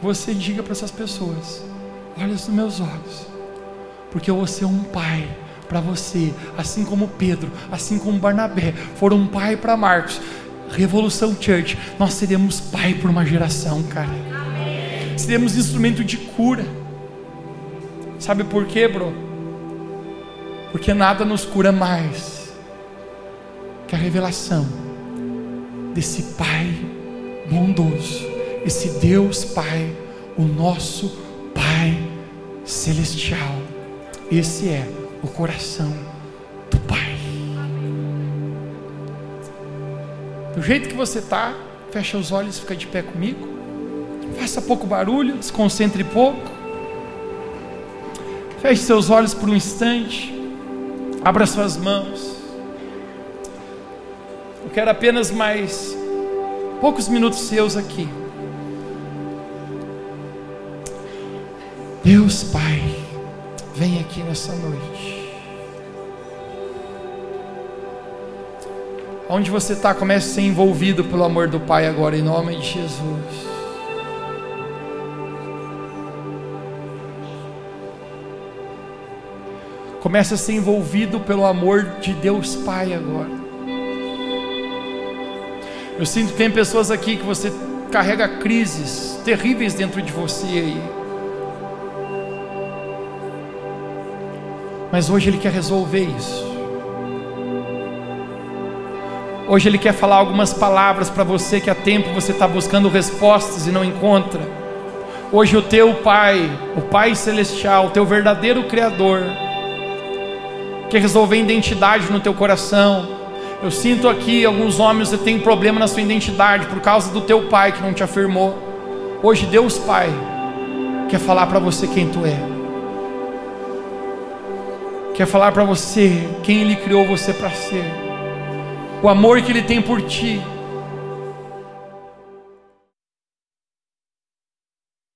Speaker 1: Você diga para essas pessoas: olha nos meus olhos, porque eu vou ser um pai para você, assim como Pedro, assim como Barnabé, foram um pai para Marcos. Revolução Church, nós seremos pai por uma geração, cara. Seremos instrumento de cura. Sabe por quê, bro? Porque nada nos cura mais que a revelação desse Pai bondoso, esse Deus Pai, o nosso Pai celestial. Esse é o coração do Pai. Do jeito que você está, fecha os olhos, fica de pé comigo. Faça pouco barulho, desconcentre pouco. Feche seus olhos por um instante. Abra suas mãos. Quero apenas mais poucos minutos seus aqui. Deus Pai, vem aqui nessa noite. Onde você está, comece a ser envolvido pelo amor do Pai agora, em nome de Jesus. Comece a ser envolvido pelo amor de Deus Pai agora. Eu sinto que tem pessoas aqui que você carrega crises terríveis dentro de você aí. Mas hoje Ele quer resolver isso. Hoje Ele quer falar algumas palavras para você que há tempo você está buscando respostas e não encontra. Hoje o teu Pai, o Pai Celestial, o teu verdadeiro Criador, quer resolver identidade no teu coração. Eu sinto aqui alguns homens que têm problema na sua identidade por causa do teu pai que não te afirmou. Hoje Deus Pai quer falar para você quem tu é. Quer falar para você quem ele criou você para ser. O amor que ele tem por ti